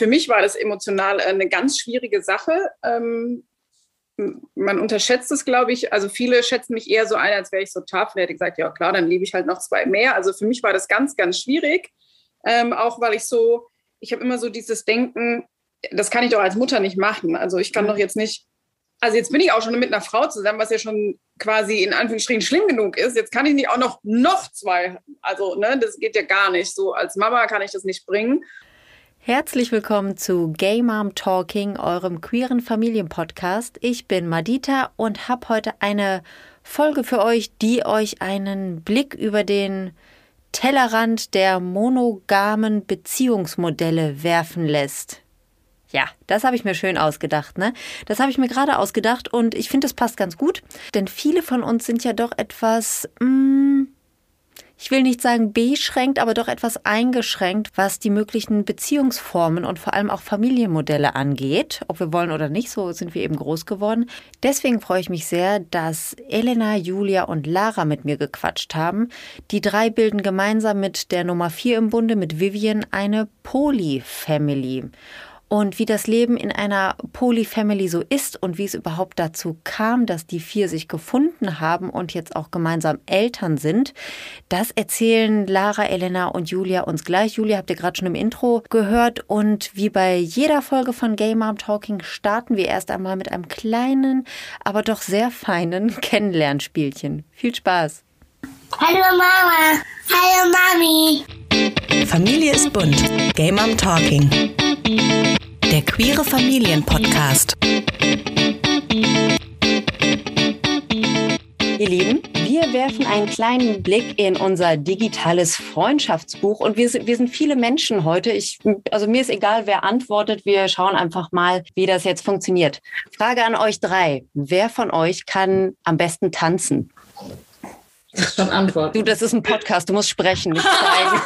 für mich war das emotional eine ganz schwierige Sache. Ähm, man unterschätzt es, glaube ich. Also viele schätzen mich eher so ein, als wäre ich so tough. Und hätte gesagt, ja klar, dann liebe ich halt noch zwei mehr. Also für mich war das ganz, ganz schwierig. Ähm, auch weil ich so, ich habe immer so dieses Denken, das kann ich doch als Mutter nicht machen. Also ich kann mhm. doch jetzt nicht, also jetzt bin ich auch schon mit einer Frau zusammen, was ja schon quasi in Anführungsstrichen schlimm genug ist. Jetzt kann ich nicht auch noch noch zwei. Also ne, das geht ja gar nicht. So als Mama kann ich das nicht bringen. Herzlich willkommen zu Gay Mom Talking, eurem queeren Familienpodcast. Ich bin Madita und habe heute eine Folge für euch, die euch einen Blick über den Tellerrand der monogamen Beziehungsmodelle werfen lässt. Ja, das habe ich mir schön ausgedacht, ne? Das habe ich mir gerade ausgedacht und ich finde, es passt ganz gut, denn viele von uns sind ja doch etwas, mh, mm, ich will nicht sagen beschränkt, aber doch etwas eingeschränkt, was die möglichen Beziehungsformen und vor allem auch Familienmodelle angeht. Ob wir wollen oder nicht, so sind wir eben groß geworden. Deswegen freue ich mich sehr, dass Elena, Julia und Lara mit mir gequatscht haben. Die drei bilden gemeinsam mit der Nummer vier im Bunde, mit Vivian, eine Polyfamily und wie das Leben in einer Polyfamily so ist und wie es überhaupt dazu kam, dass die vier sich gefunden haben und jetzt auch gemeinsam Eltern sind, das erzählen Lara, Elena und Julia uns gleich. Julia habt ihr gerade schon im Intro gehört und wie bei jeder Folge von Game Mom Talking starten wir erst einmal mit einem kleinen, aber doch sehr feinen Kennenlernspielchen. Viel Spaß! Hallo Mama! Hallo Mami! Familie ist bunt. Game Mom Talking der Queere Familien-Podcast. Ihr Lieben, wir werfen einen kleinen Blick in unser digitales Freundschaftsbuch und wir, wir sind viele Menschen heute. Ich, also mir ist egal, wer antwortet. Wir schauen einfach mal, wie das jetzt funktioniert. Frage an euch drei. Wer von euch kann am besten tanzen? Das ist schon Antwort. Du, das ist ein Podcast, du musst sprechen, nicht zeigen.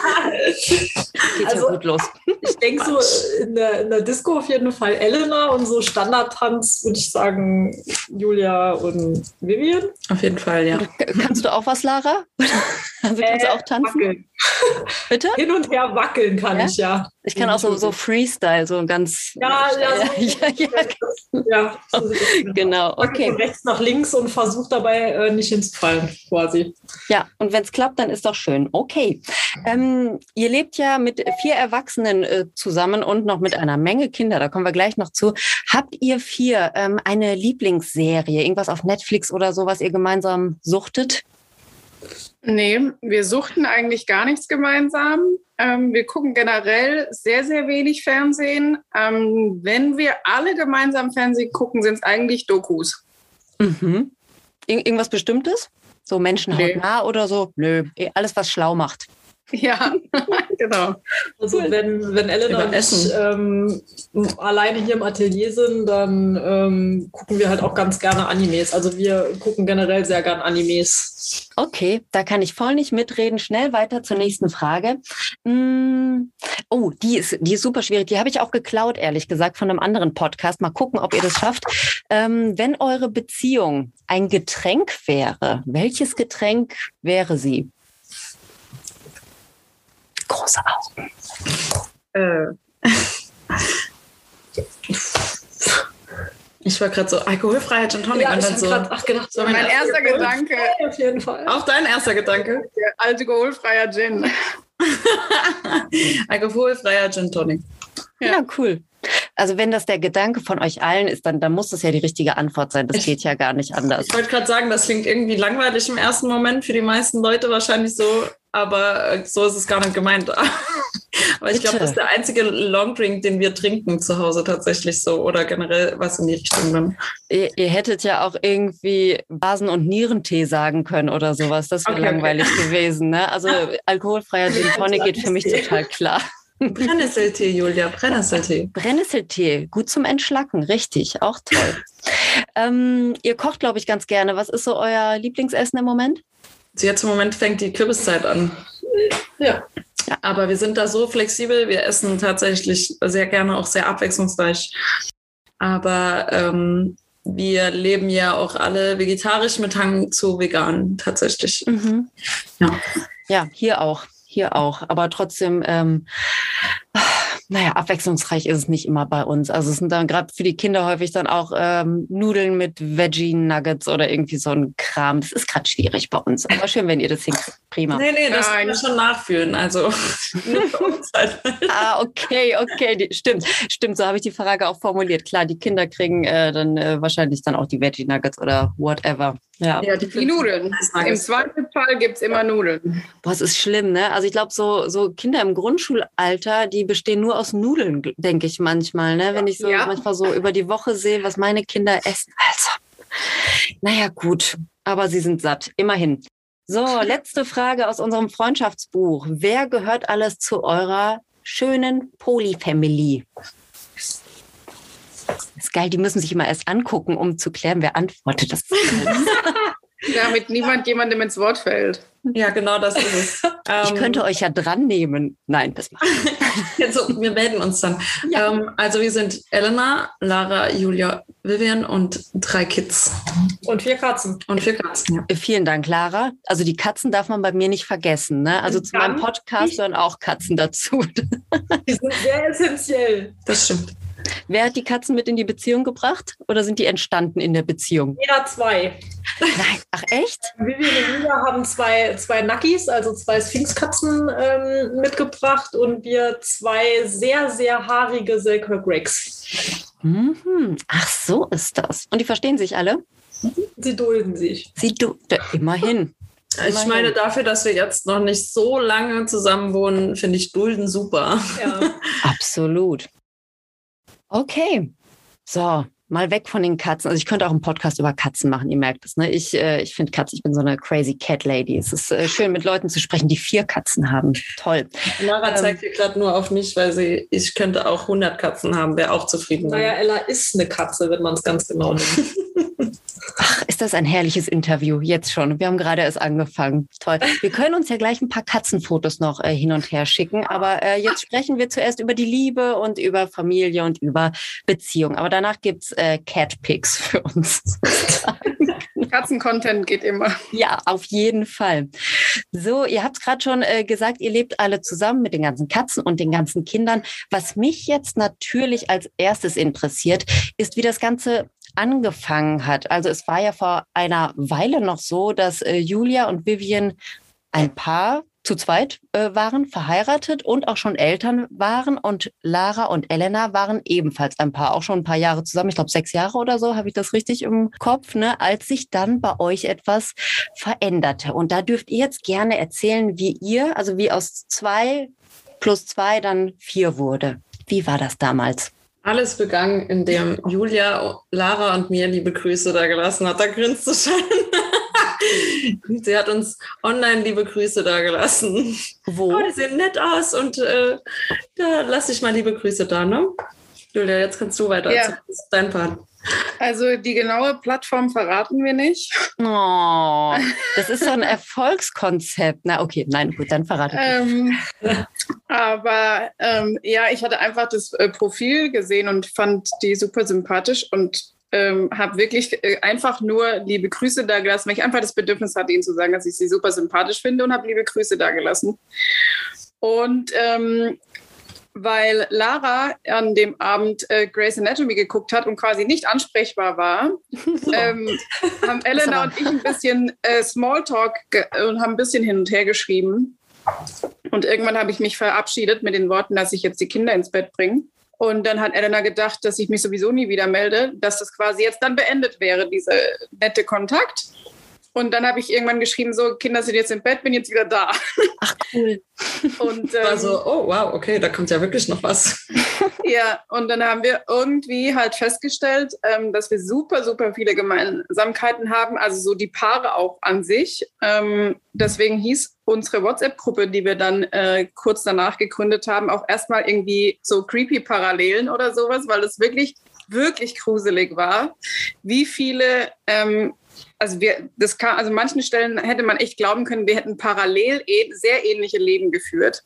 Geht also, ja gut los. Ich denke so, in der, in der, Disco auf jeden Fall Elena und so Standardtanz würde ich sagen Julia und Vivian. Auf jeden Fall, ja. Kannst du auch was, Lara? Also kannst äh, du auch tanzen? Wackeln. Bitte? Hin und her wackeln kann ja? ich, ja. Ich kann auch so, so Freestyle, so ganz. Ja, ja, so ja, ja, ja. So genau. Okay. Von rechts nach links und versucht dabei äh, nicht hinzufallen, quasi. Ja, und wenn es klappt, dann ist doch schön. Okay. Ähm, ihr lebt ja mit vier Erwachsenen äh, zusammen und noch mit einer Menge Kinder. Da kommen wir gleich noch zu. Habt ihr vier ähm, eine Lieblingsserie, irgendwas auf Netflix oder so, was ihr gemeinsam suchtet? Nee, wir suchten eigentlich gar nichts gemeinsam. Ähm, wir gucken generell sehr, sehr wenig Fernsehen. Ähm, wenn wir alle gemeinsam Fernsehen gucken, sind es eigentlich Dokus. Mhm. Ir irgendwas Bestimmtes? So Menschen nee. oder so? Nö, eh, alles, was schlau macht. Ja, genau. Also cool. wenn, wenn Elena und ich ähm, alleine hier im Atelier sind, dann ähm, gucken wir halt auch ganz gerne Animes. Also wir gucken generell sehr gerne Animes. Okay, da kann ich voll nicht mitreden. Schnell weiter zur nächsten Frage. Mm, oh, die ist, die ist super schwierig. Die habe ich auch geklaut, ehrlich gesagt, von einem anderen Podcast. Mal gucken, ob ihr das schafft. Ähm, wenn eure Beziehung ein Getränk wäre, welches Getränk wäre sie? Große Augen. Äh. Ich war gerade so alkoholfreier Gin Tonic ja, und dann so. Grad, ach, gedacht, so mein erster Gedanke. Auf jeden Fall. Auch dein erster Gedanke. Alkoholfreier Gin. alkoholfreier Gin Tonic. Ja. ja, cool. Also wenn das der Gedanke von euch allen ist, dann, dann muss das ja die richtige Antwort sein. Das geht ja gar nicht anders. Ich wollte gerade sagen, das klingt irgendwie langweilig im ersten Moment für die meisten Leute wahrscheinlich so, aber äh, so ist es gar nicht gemeint. aber ich glaube, das ist der einzige Longdrink, den wir trinken zu Hause tatsächlich so oder generell was in die Richtung dann. Ihr, ihr hättet ja auch irgendwie Basen- und Nierentee sagen können oder sowas. Das wäre okay, langweilig okay. gewesen. Ne? Also alkoholfreier Gin Tonic geht für mich total klar. Brennnesseltee, Julia, Brennnesseltee. Brennnesseltee, gut zum Entschlacken, richtig, auch toll. ähm, ihr kocht, glaube ich, ganz gerne. Was ist so euer Lieblingsessen im Moment? Jetzt im Moment fängt die Kürbiszeit an. Ja. ja. Aber wir sind da so flexibel. Wir essen tatsächlich sehr gerne auch sehr abwechslungsreich. Aber ähm, wir leben ja auch alle vegetarisch mit Hang zu vegan tatsächlich. Mhm. Ja. ja, hier auch. Hier auch. Aber trotzdem, ähm, naja, abwechslungsreich ist es nicht immer bei uns. Also es sind dann gerade für die Kinder häufig dann auch ähm, Nudeln mit Veggie-Nuggets oder irgendwie so ein Kram. Das ist gerade schwierig bei uns. Aber schön, wenn ihr das hinkriegt. Prima. Nee, nee, das kann ich schon nachfühlen. Also nur für uns halt. ah, okay, okay. Die, stimmt, stimmt. So habe ich die Frage auch formuliert. Klar, die Kinder kriegen äh, dann äh, wahrscheinlich dann auch die Veggie-Nuggets oder whatever. Ja, ja die, die Nudeln. Im Zweifelsfall gibt es immer Nudeln. Boah, es ist schlimm, ne? Also ich glaube, so, so Kinder im Grundschulalter, die bestehen nur aus Nudeln, denke ich manchmal, ne? Wenn ich so ja. manchmal so über die Woche sehe, was meine Kinder essen. Also, naja, gut. Aber sie sind satt. Immerhin. So, letzte Frage aus unserem Freundschaftsbuch. Wer gehört alles zu eurer schönen Polyfamily? Das ist geil, die müssen sich immer erst angucken, um zu klären, wer antwortet. Das Damit niemand jemandem ins Wort fällt. Ja, genau das ist es. ich ähm, könnte euch ja dran nehmen. Nein, das macht also, Wir melden uns dann. Ja. Ähm, also wir sind Elena, Lara, Julia, Vivian und drei Kids. Und vier Katzen. Und vier Katzen, ja. Vielen Dank, Lara. Also die Katzen darf man bei mir nicht vergessen. Ne? Also zu meinem Podcast gehören auch Katzen dazu. Die sind sehr essentiell. Das stimmt. Wer hat die Katzen mit in die Beziehung gebracht oder sind die entstanden in der Beziehung? Jeder zwei. Nein, ach echt? Vivian und Julia haben zwei, zwei Nackis, also zwei Sphinxkatzen ähm, mitgebracht und wir zwei sehr, sehr haarige Selkirk Gregs. Mhm. Ach, so ist das. Und die verstehen sich alle? Sie dulden sich. Sie du immerhin. Ich meine, dafür, dass wir jetzt noch nicht so lange zusammen wohnen, finde ich Dulden super. Ja. Absolut. Okay. So, mal weg von den Katzen. Also ich könnte auch einen Podcast über Katzen machen, ihr merkt es. Ne? Ich, äh, ich finde Katzen, ich bin so eine crazy Cat Lady. Es ist äh, schön, mit Leuten zu sprechen, die vier Katzen haben. Toll. Lara ähm, zeigt hier gerade nur auf mich, weil sie, ich könnte auch 100 Katzen haben, wäre auch zufrieden. Naja, Ella ist eine Katze, wenn man es ganz genau nimmt. Ach, ist das ein herrliches Interview, jetzt schon. Wir haben gerade erst angefangen. Toll. Wir können uns ja gleich ein paar Katzenfotos noch äh, hin und her schicken, aber äh, jetzt sprechen wir zuerst über die Liebe und über Familie und über Beziehung. Aber danach gibt's äh, Catpics für uns. Katzencontent geht immer. Ja, auf jeden Fall. So, ihr habt gerade schon äh, gesagt, ihr lebt alle zusammen mit den ganzen Katzen und den ganzen Kindern. Was mich jetzt natürlich als erstes interessiert, ist, wie das Ganze angefangen hat. Also es war ja vor einer Weile noch so, dass äh, Julia und Vivian ein Paar zu zweit äh, waren, verheiratet und auch schon Eltern waren. Und Lara und Elena waren ebenfalls ein Paar, auch schon ein paar Jahre zusammen. Ich glaube, sechs Jahre oder so, habe ich das richtig im Kopf, ne? als sich dann bei euch etwas veränderte. Und da dürft ihr jetzt gerne erzählen, wie ihr, also wie aus zwei plus zwei dann vier wurde. Wie war das damals? Alles begann, indem Julia, Lara und mir liebe Grüße da gelassen hat. Da grinst du schon. Sie hat uns online liebe Grüße da gelassen. Wo? Oh, die sehen nett aus und äh, da lasse ich mal liebe Grüße da, ne? Julia, jetzt kannst du weiter. Ja. Das ist dein Part. Also die genaue Plattform verraten wir nicht. Oh, das ist so ein Erfolgskonzept. Na okay, nein, gut, dann verrate ähm, Aber ähm, ja, ich hatte einfach das äh, Profil gesehen und fand die super sympathisch und ähm, habe wirklich äh, einfach nur liebe Grüße da gelassen, weil ich einfach das Bedürfnis hatte, ihnen zu sagen, dass ich sie super sympathisch finde und habe liebe Grüße da gelassen. Und ähm, weil Lara an dem Abend äh, Grey's Anatomy geguckt hat und quasi nicht ansprechbar war, ähm, haben Elena und ich ein bisschen äh, Smalltalk und haben ein bisschen hin und her geschrieben. Und irgendwann habe ich mich verabschiedet mit den Worten, dass ich jetzt die Kinder ins Bett bringe. Und dann hat Elena gedacht, dass ich mich sowieso nie wieder melde, dass das quasi jetzt dann beendet wäre, dieser nette Kontakt. Und dann habe ich irgendwann geschrieben, so, Kinder sind jetzt im Bett, bin jetzt wieder da. Ach, cool. Und ähm, war so, oh wow, okay, da kommt ja wirklich noch was. ja, und dann haben wir irgendwie halt festgestellt, ähm, dass wir super, super viele Gemeinsamkeiten haben, also so die Paare auch an sich. Ähm, deswegen hieß unsere WhatsApp-Gruppe, die wir dann äh, kurz danach gegründet haben, auch erstmal irgendwie so creepy Parallelen oder sowas, weil es wirklich wirklich gruselig war, wie viele ähm, also wir, das kann, also manchen Stellen hätte man echt glauben können, wir hätten parallel eh, sehr ähnliche Leben geführt.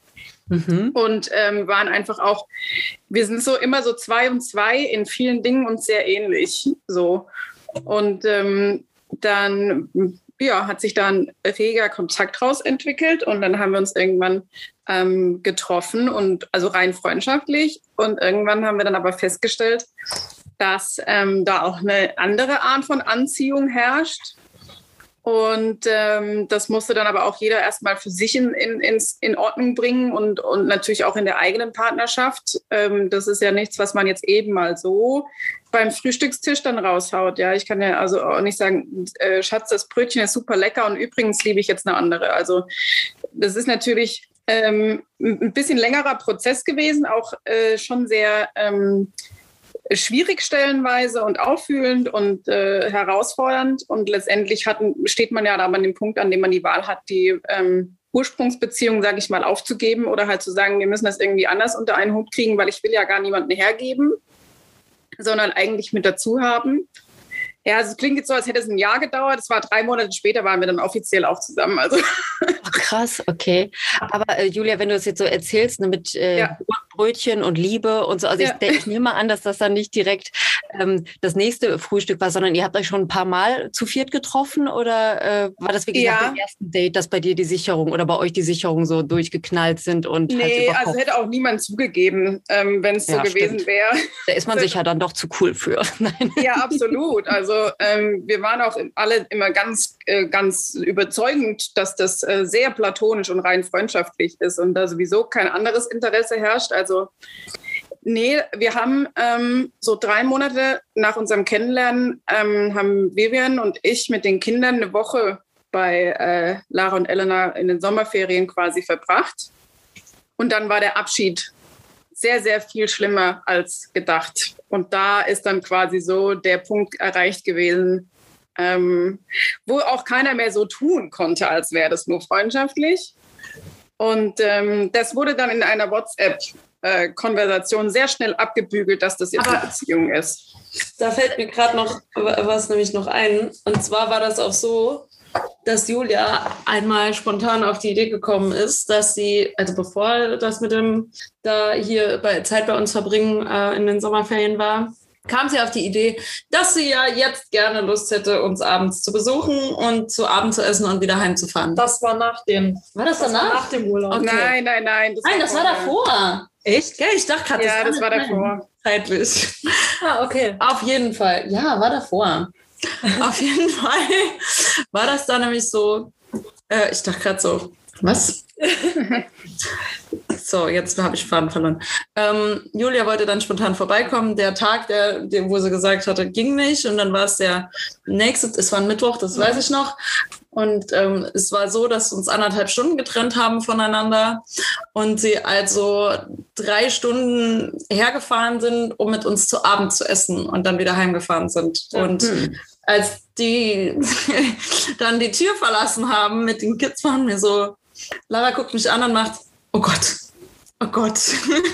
Mhm. Und ähm, waren einfach auch, wir sind so immer so zwei und zwei in vielen Dingen uns sehr ähnlich. So. Und ähm, dann ja, hat sich da ein reger Kontakt raus entwickelt und dann haben wir uns irgendwann ähm, getroffen und also rein freundschaftlich. Und irgendwann haben wir dann aber festgestellt, dass ähm, da auch eine andere Art von Anziehung herrscht. Und ähm, das musste dann aber auch jeder erstmal für sich in, in, in Ordnung bringen und, und natürlich auch in der eigenen Partnerschaft. Ähm, das ist ja nichts, was man jetzt eben mal so beim Frühstückstisch dann raushaut. Ja, ich kann ja also auch nicht sagen, äh, Schatz, das Brötchen ist super lecker und übrigens liebe ich jetzt eine andere. Also das ist natürlich ähm, ein bisschen längerer Prozess gewesen, auch äh, schon sehr ähm, schwierig stellenweise und auffühlend und äh, herausfordernd. Und letztendlich hat, steht man ja da an dem Punkt, an dem man die Wahl hat, die ähm, Ursprungsbeziehung, sage ich mal, aufzugeben oder halt zu sagen, wir müssen das irgendwie anders unter einen Hut kriegen, weil ich will ja gar niemanden hergeben, sondern eigentlich mit dazu haben. Ja, also es klingt jetzt so, als hätte es ein Jahr gedauert. Es war drei Monate später, waren wir dann offiziell auch zusammen. Also. Ach, krass, okay. Aber äh, Julia, wenn du das jetzt so erzählst, ne, mit äh, ja. Brötchen und Liebe und so, also ja. ich, ich nehme mal an, dass das dann nicht direkt ähm, das nächste Frühstück war, sondern ihr habt euch schon ein paar Mal zu viert getroffen oder äh, war das wirklich ja. nach dem ersten Date, dass bei dir die Sicherung oder bei euch die Sicherungen so durchgeknallt sind und halt Nee, halt also hätte auch niemand zugegeben, ähm, wenn es so gewesen wäre. Da ist man sich ja dann doch zu cool für. ja, absolut. Also ähm, wir waren auch alle immer ganz, äh, ganz überzeugend, dass das äh, sehr platonisch und rein freundschaftlich ist und da sowieso kein anderes Interesse herrscht. Also nee, wir haben ähm, so drei Monate nach unserem Kennenlernen ähm, haben Vivian und ich mit den Kindern eine Woche bei äh, Lara und Elena in den Sommerferien quasi verbracht. Und dann war der Abschied sehr, sehr viel schlimmer als gedacht. Und da ist dann quasi so der Punkt erreicht gewesen, ähm, wo auch keiner mehr so tun konnte, als wäre das nur freundschaftlich. Und ähm, das wurde dann in einer WhatsApp-Konversation äh, sehr schnell abgebügelt, dass das jetzt Aber eine Beziehung ist. Da fällt mir gerade noch was nämlich noch ein. Und zwar war das auch so, dass Julia einmal spontan auf die Idee gekommen ist, dass sie, also bevor das mit dem da hier bei Zeit bei uns verbringen äh, in den Sommerferien war, kam sie auf die Idee, dass sie ja jetzt gerne Lust hätte, uns abends zu besuchen und zu Abend zu essen und wieder heimzufahren. Das war nach dem. War das, das danach? War nach dem Urlaub. Okay. Nein, nein, nein. Das nein, war das war davor. Echt? Ja, ich dachte gerade, ja, das, das war davor. Zeitlich. Ah, okay. Auf jeden Fall. Ja, war davor. Auf jeden Fall war das da nämlich so, äh, ich dachte gerade so, was? so, jetzt habe ich Faden verloren. Ähm, Julia wollte dann spontan vorbeikommen. Der Tag, der, der, wo sie gesagt hatte, ging nicht. Und dann war es der nächste, es war ein Mittwoch, das weiß ich noch. Und ähm, es war so, dass uns anderthalb Stunden getrennt haben voneinander und sie also drei Stunden hergefahren sind, um mit uns zu Abend zu essen und dann wieder heimgefahren sind. Und mhm. als die dann die Tür verlassen haben mit den Kids, waren wir so, Lara guckt mich an und macht, oh Gott, oh Gott.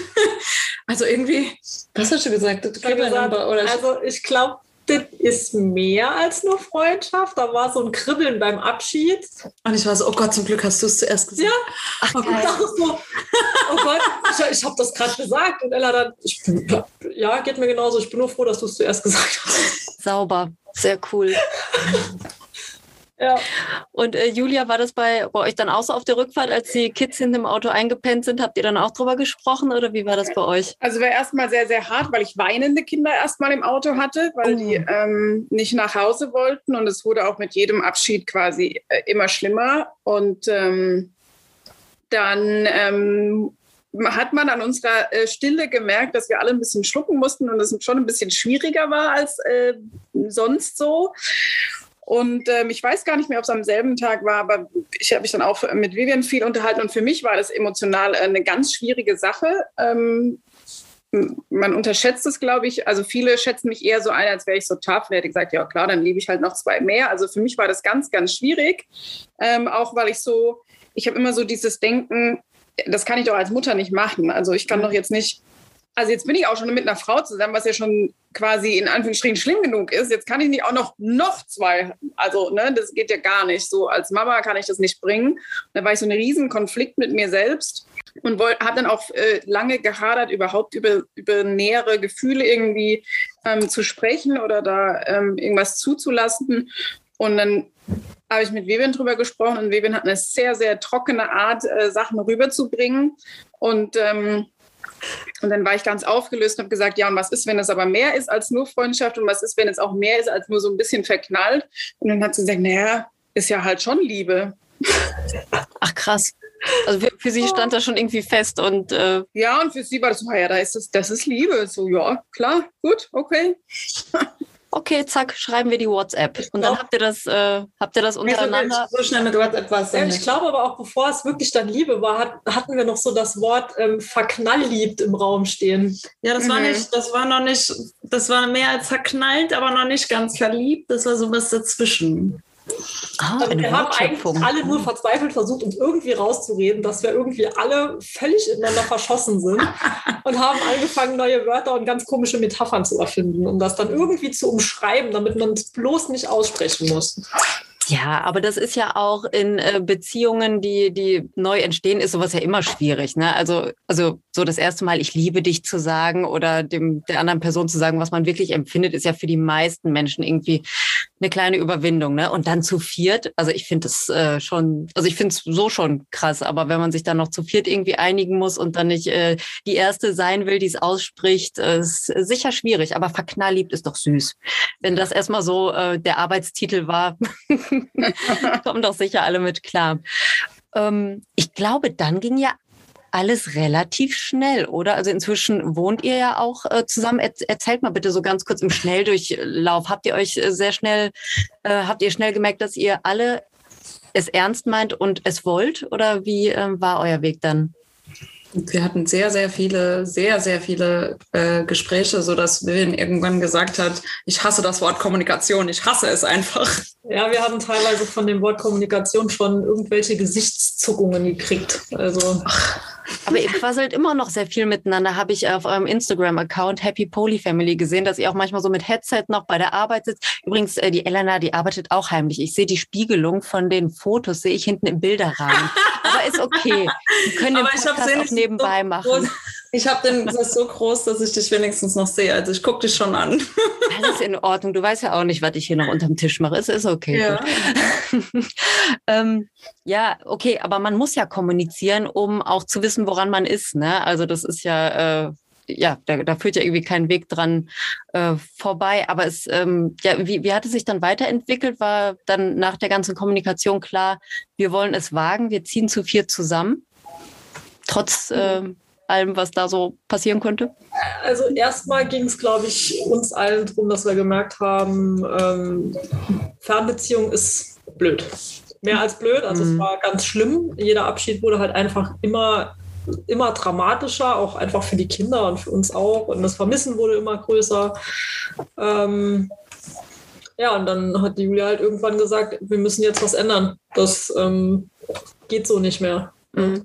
also irgendwie, was hast du gesagt? Ich gesagt oder also ich glaube, das ist mehr als nur Freundschaft. Da war so ein Kribbeln beim Abschied. Und ich war so, oh Gott, zum Glück hast du es zuerst gesagt. Ja, Ach, oh, Gott, so, oh Gott, ich, ich habe das gerade gesagt. Und Ella dann, ich, ja, geht mir genauso. Ich bin nur froh, dass du es zuerst gesagt hast. Sauber, sehr cool. Ja. Und äh, Julia, war das bei, bei, euch dann auch so auf der Rückfahrt, als die Kids hinten im Auto eingepennt sind? Habt ihr dann auch drüber gesprochen oder wie war das bei euch? Also war erstmal sehr, sehr hart, weil ich weinende Kinder erstmal im Auto hatte, weil oh. die ähm, nicht nach Hause wollten und es wurde auch mit jedem Abschied quasi äh, immer schlimmer. Und ähm, dann ähm, hat man an unserer äh, Stille gemerkt, dass wir alle ein bisschen schlucken mussten und es schon ein bisschen schwieriger war als äh, sonst so. Und ähm, ich weiß gar nicht mehr, ob es am selben Tag war, aber ich habe mich dann auch mit Vivian viel unterhalten und für mich war das emotional eine ganz schwierige Sache. Ähm, man unterschätzt es, glaube ich. Also viele schätzen mich eher so ein, als wäre ich so tough. Hätte gesagt, ja klar, dann liebe ich halt noch zwei mehr. Also für mich war das ganz, ganz schwierig. Ähm, auch weil ich so, ich habe immer so dieses Denken, das kann ich doch als Mutter nicht machen. Also ich kann doch jetzt nicht also jetzt bin ich auch schon mit einer Frau zusammen, was ja schon quasi in Anführungsstrichen schlimm genug ist. Jetzt kann ich nicht auch noch, noch zwei. Also, ne, das geht ja gar nicht. So als Mama kann ich das nicht bringen. Da war ich so ein riesen Konflikt mit mir selbst und habe dann auch äh, lange gehadert, überhaupt über, über nähere Gefühle irgendwie ähm, zu sprechen oder da ähm, irgendwas zuzulassen. Und dann habe ich mit Vivian drüber gesprochen und Vivian hat eine sehr, sehr trockene Art, äh, Sachen rüberzubringen. Und, ähm, und dann war ich ganz aufgelöst und habe gesagt, ja, und was ist, wenn es aber mehr ist als nur Freundschaft und was ist, wenn es auch mehr ist als nur so ein bisschen verknallt? Und dann hat sie gesagt, naja, ist ja halt schon Liebe. Ach krass. Also für, für, sie stand das schon irgendwie fest und äh ja und für sie war das so ja da ist das das ist Liebe so ja klar gut okay okay, zack, schreiben wir die WhatsApp. Und dann habt ihr das, äh, habt ihr das untereinander. So schnell mit WhatsApp was. Ja, ich glaube aber auch, bevor es wirklich dann Liebe war, hat, hatten wir noch so das Wort ähm, verknallliebt im Raum stehen. Ja, das mhm. war nicht, das war noch nicht, das war mehr als verknallt, aber noch nicht ganz verliebt. Das war so was dazwischen. Ah, also wir haben eigentlich alle nur verzweifelt versucht, uns irgendwie rauszureden, dass wir irgendwie alle völlig ineinander verschossen sind und haben angefangen, neue Wörter und ganz komische Metaphern zu erfinden, um das dann irgendwie zu umschreiben, damit man es bloß nicht aussprechen muss. Ja, aber das ist ja auch in äh, Beziehungen, die, die neu entstehen, ist sowas ja immer schwierig. Ne? Also, also so das erste Mal, ich liebe dich zu sagen oder dem der anderen Person zu sagen, was man wirklich empfindet, ist ja für die meisten Menschen irgendwie eine kleine Überwindung. Ne? Und dann zu viert, also ich finde es äh, schon, also ich finde es so schon krass, aber wenn man sich dann noch zu viert irgendwie einigen muss und dann nicht äh, die erste sein will, die es ausspricht, äh, ist sicher schwierig. Aber verknallliebt ist doch süß. Wenn das erstmal so äh, der Arbeitstitel war. Kommen doch sicher alle mit klar. Ähm, ich glaube, dann ging ja alles relativ schnell, oder? Also inzwischen wohnt ihr ja auch äh, zusammen. Er erzählt mal bitte so ganz kurz im Schnelldurchlauf. Habt ihr euch äh, sehr schnell, äh, habt ihr schnell gemerkt, dass ihr alle es ernst meint und es wollt? Oder wie äh, war euer Weg dann? wir hatten sehr, sehr viele, sehr, sehr viele äh, Gespräche, so dass Vivian irgendwann gesagt hat, ich hasse das Wort Kommunikation, ich hasse es einfach. Ja, wir haben teilweise von dem Wort Kommunikation schon irgendwelche Gesichtszuckungen gekriegt. Also. Aber ihr quasselt immer noch sehr viel miteinander, habe ich auf eurem Instagram-Account Happy Poly Family gesehen, dass ihr auch manchmal so mit Headset noch bei der Arbeit sitzt. Übrigens, äh, die Elena, die arbeitet auch heimlich. Ich sehe die Spiegelung von den Fotos, sehe ich hinten im Bilderrahmen. Aber ist okay. Wir können den Podcast auch nebenbei so machen. Ich habe den das ist so groß, dass ich dich wenigstens noch sehe. Also ich gucke dich schon an. Alles in Ordnung. Du weißt ja auch nicht, was ich hier noch unterm Tisch mache. Es ist okay. Ja. ähm, ja, okay, aber man muss ja kommunizieren, um auch zu wissen, woran man ist. Ne? Also das ist ja, äh, ja, da, da führt ja irgendwie kein Weg dran äh, vorbei. Aber es, ähm, ja, wie, wie hat es sich dann weiterentwickelt? War dann nach der ganzen Kommunikation klar, wir wollen es wagen, wir ziehen zu vier zusammen? Trotz äh, allem, was da so passieren könnte? Also erstmal ging es, glaube ich, uns allen darum, dass wir gemerkt haben, ähm, Fernbeziehung ist blöd. Mehr als blöd, also mhm. es war ganz schlimm. Jeder Abschied wurde halt einfach immer immer dramatischer, auch einfach für die Kinder und für uns auch. Und das Vermissen wurde immer größer. Ähm, ja, und dann hat die Julia halt irgendwann gesagt, wir müssen jetzt was ändern. Das ähm, geht so nicht mehr. Mhm.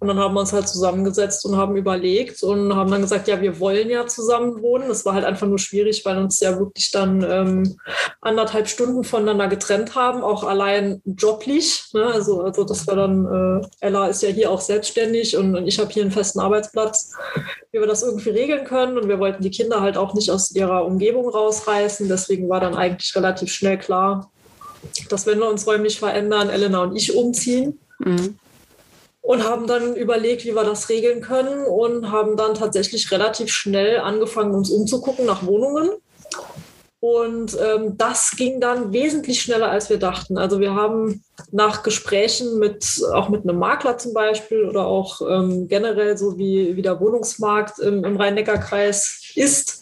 Und dann haben wir uns halt zusammengesetzt und haben überlegt und haben dann gesagt, ja, wir wollen ja zusammen wohnen. Das war halt einfach nur schwierig, weil uns ja wirklich dann ähm, anderthalb Stunden voneinander getrennt haben, auch allein joblich. Ne? Also, also das war dann, äh, Ella ist ja hier auch selbstständig und, und ich habe hier einen festen Arbeitsplatz, wie wir das irgendwie regeln können. Und wir wollten die Kinder halt auch nicht aus ihrer Umgebung rausreißen. Deswegen war dann eigentlich relativ schnell klar, dass wenn wir uns räumlich verändern, Elena und ich umziehen. Mhm und haben dann überlegt, wie wir das regeln können und haben dann tatsächlich relativ schnell angefangen, uns umzugucken nach Wohnungen. Und ähm, das ging dann wesentlich schneller, als wir dachten. Also wir haben nach Gesprächen mit, auch mit einem Makler zum Beispiel oder auch ähm, generell so wie, wie der Wohnungsmarkt im, im Rhein-Neckar-Kreis ist,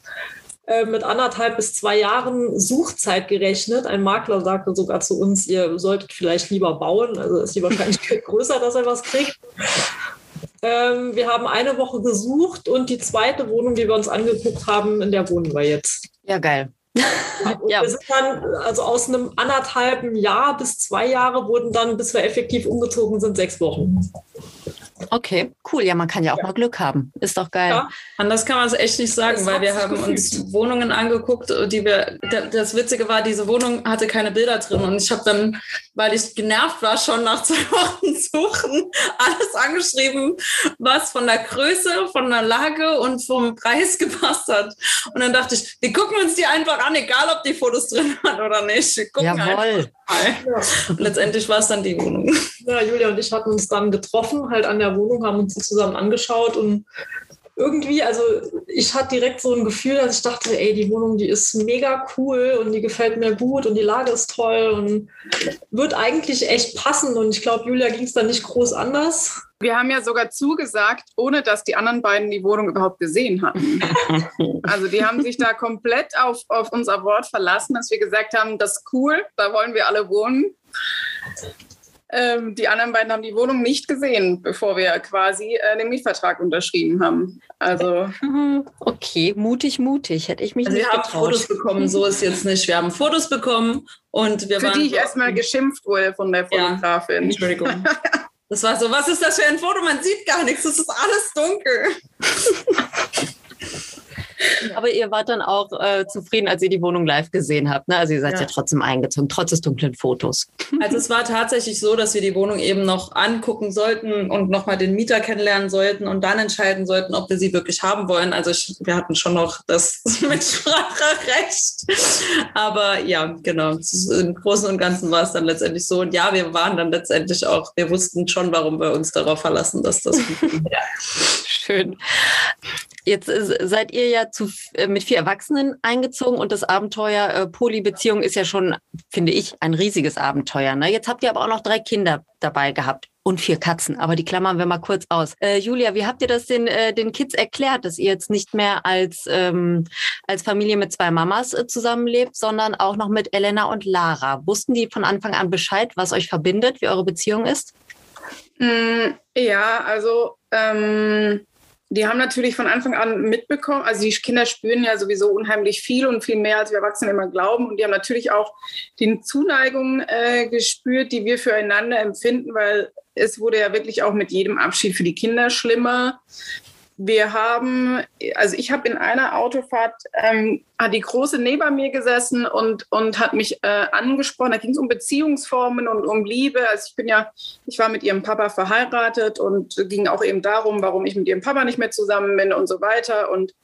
mit anderthalb bis zwei Jahren Suchzeit gerechnet. Ein Makler sagte sogar zu uns, ihr solltet vielleicht lieber bauen. Also ist die Wahrscheinlichkeit größer, dass er was kriegt. Ähm, wir haben eine Woche gesucht und die zweite Wohnung, die wir uns angeguckt haben, in der wohnen wir jetzt. Ja, geil. ja. Wir sind dann, also aus einem anderthalben Jahr bis zwei Jahre wurden dann, bis wir effektiv umgezogen sind, sechs Wochen. Okay, cool. Ja, man kann ja auch ja. mal Glück haben. Ist doch geil. Ja, anders kann man es echt nicht sagen, das weil wir haben gefühlt. uns Wohnungen angeguckt, die wir. Das Witzige war, diese Wohnung hatte keine Bilder drin und ich habe dann, weil ich genervt war, schon nach zwei Wochen suchen, alles angeschrieben, was von der Größe, von der Lage und vom Preis gepasst hat. Und dann dachte ich, wir gucken uns die einfach an, egal ob die Fotos drin waren oder nicht. Wir gucken Jawohl. Einfach. Ja. Letztendlich war es dann die Wohnung. Ja, Julia und ich hatten uns dann getroffen, halt an der Wohnung, haben uns die zusammen angeschaut und irgendwie, also ich hatte direkt so ein Gefühl, dass ich dachte, ey, die Wohnung, die ist mega cool und die gefällt mir gut und die Lage ist toll und wird eigentlich echt passen. Und ich glaube, Julia ging es dann nicht groß anders. Wir haben ja sogar zugesagt, ohne dass die anderen beiden die Wohnung überhaupt gesehen hatten. Also die haben sich da komplett auf, auf unser Wort verlassen, dass wir gesagt haben, das ist cool, da wollen wir alle wohnen. Ähm, die anderen beiden haben die Wohnung nicht gesehen, bevor wir quasi äh, den Mietvertrag unterschrieben haben. Also okay, mutig, mutig. Hätte ich mich also nicht wir getraut. haben Fotos bekommen, so ist jetzt nicht. Wir haben Fotos bekommen und wir für waren die ich erstmal geschimpft wurde von der Fotografin. Ja, Entschuldigung. Das war so, was ist das für ein Foto? Man sieht gar nichts, es ist alles dunkel. Aber ihr wart dann auch äh, zufrieden, als ihr die Wohnung live gesehen habt. Ne? Also ihr seid ja. ja. trotzdem eingezogen, trotz des dunklen Fotos. Also es war tatsächlich so, dass wir die Wohnung eben noch angucken sollten und nochmal den Mieter kennenlernen sollten und dann entscheiden sollten, ob wir sie wirklich haben wollen. Also ich, wir hatten schon noch das Mitspracherecht. Aber ja, genau. Im Großen und Ganzen war es dann letztendlich so. Und ja, wir waren dann letztendlich auch, wir wussten schon, warum wir uns darauf verlassen, dass das. ja. Schön. Jetzt äh, seid ihr ja zu, äh, mit vier Erwachsenen eingezogen und das Abenteuer äh, Polybeziehung ist ja schon, finde ich, ein riesiges Abenteuer. Ne? Jetzt habt ihr aber auch noch drei Kinder dabei gehabt und vier Katzen, aber die klammern wir mal kurz aus. Äh, Julia, wie habt ihr das den, äh, den Kids erklärt, dass ihr jetzt nicht mehr als, ähm, als Familie mit zwei Mamas äh, zusammenlebt, sondern auch noch mit Elena und Lara? Wussten die von Anfang an Bescheid, was euch verbindet, wie eure Beziehung ist? Mm, ja, also ähm die haben natürlich von Anfang an mitbekommen, also die Kinder spüren ja sowieso unheimlich viel und viel mehr, als wir Erwachsene immer glauben. Und die haben natürlich auch die Zuneigung äh, gespürt, die wir füreinander empfinden, weil es wurde ja wirklich auch mit jedem Abschied für die Kinder schlimmer. Wir haben, also ich habe in einer Autofahrt, ähm, hat die Große neben mir gesessen und, und hat mich äh, angesprochen. Da ging es um Beziehungsformen und um Liebe. Also ich bin ja, ich war mit ihrem Papa verheiratet und ging auch eben darum, warum ich mit ihrem Papa nicht mehr zusammen bin und so weiter. Und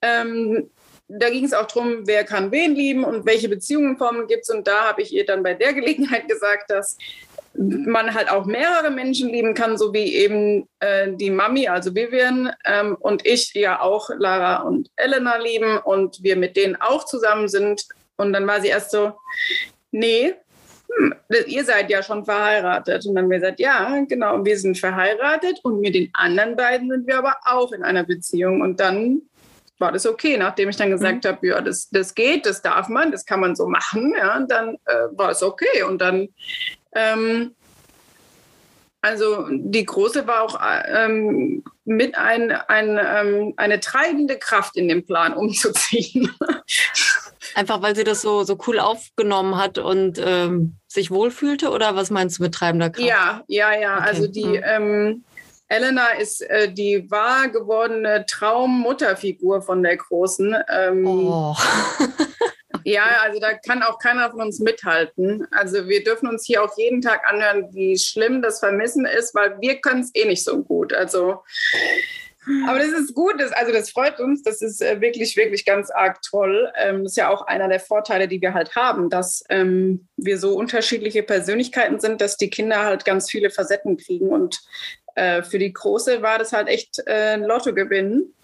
ähm, da ging es auch darum, wer kann wen lieben und welche Beziehungsformen gibt es. Und da habe ich ihr dann bei der Gelegenheit gesagt, dass man halt auch mehrere Menschen lieben kann, so wie eben äh, die Mami, also Vivian ähm, und ich ja auch Lara und Elena lieben und wir mit denen auch zusammen sind. Und dann war sie erst so, nee, hm, ihr seid ja schon verheiratet. Und dann haben wir gesagt, ja, genau, wir sind verheiratet und mit den anderen beiden sind wir aber auch in einer Beziehung. Und dann war das okay, nachdem ich dann gesagt mhm. habe, ja, das, das geht, das darf man, das kann man so machen, ja, und dann äh, war es okay. Und dann ähm, also die Große war auch ähm, mit ein, ein, ähm, eine treibende Kraft in dem Plan umzuziehen. Einfach weil sie das so, so cool aufgenommen hat und ähm, sich wohlfühlte? Oder was meinst du mit treibender Kraft? Ja, ja, ja. Okay. Also die hm. ähm, Elena ist äh, die wahr gewordene Traummutterfigur von der Großen. Ähm, oh. Ja, also da kann auch keiner von uns mithalten. Also wir dürfen uns hier auch jeden Tag anhören, wie schlimm das Vermissen ist, weil wir können es eh nicht so gut. Also aber das ist gut, das, also das freut uns, das ist äh, wirklich, wirklich ganz arg toll. Ähm, das ist ja auch einer der Vorteile, die wir halt haben, dass ähm, wir so unterschiedliche Persönlichkeiten sind, dass die Kinder halt ganz viele Facetten kriegen. Und äh, für die Große war das halt echt äh, ein Lottogewinn.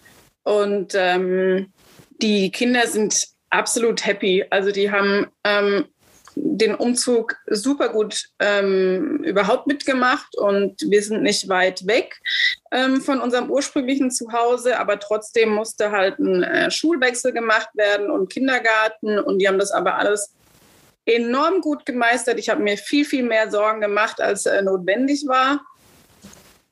Und ähm, die Kinder sind absolut happy. Also die haben ähm, den Umzug super gut ähm, überhaupt mitgemacht und wir sind nicht weit weg ähm, von unserem ursprünglichen Zuhause, aber trotzdem musste halt ein äh, Schulwechsel gemacht werden und Kindergarten und die haben das aber alles enorm gut gemeistert. Ich habe mir viel, viel mehr Sorgen gemacht, als äh, notwendig war.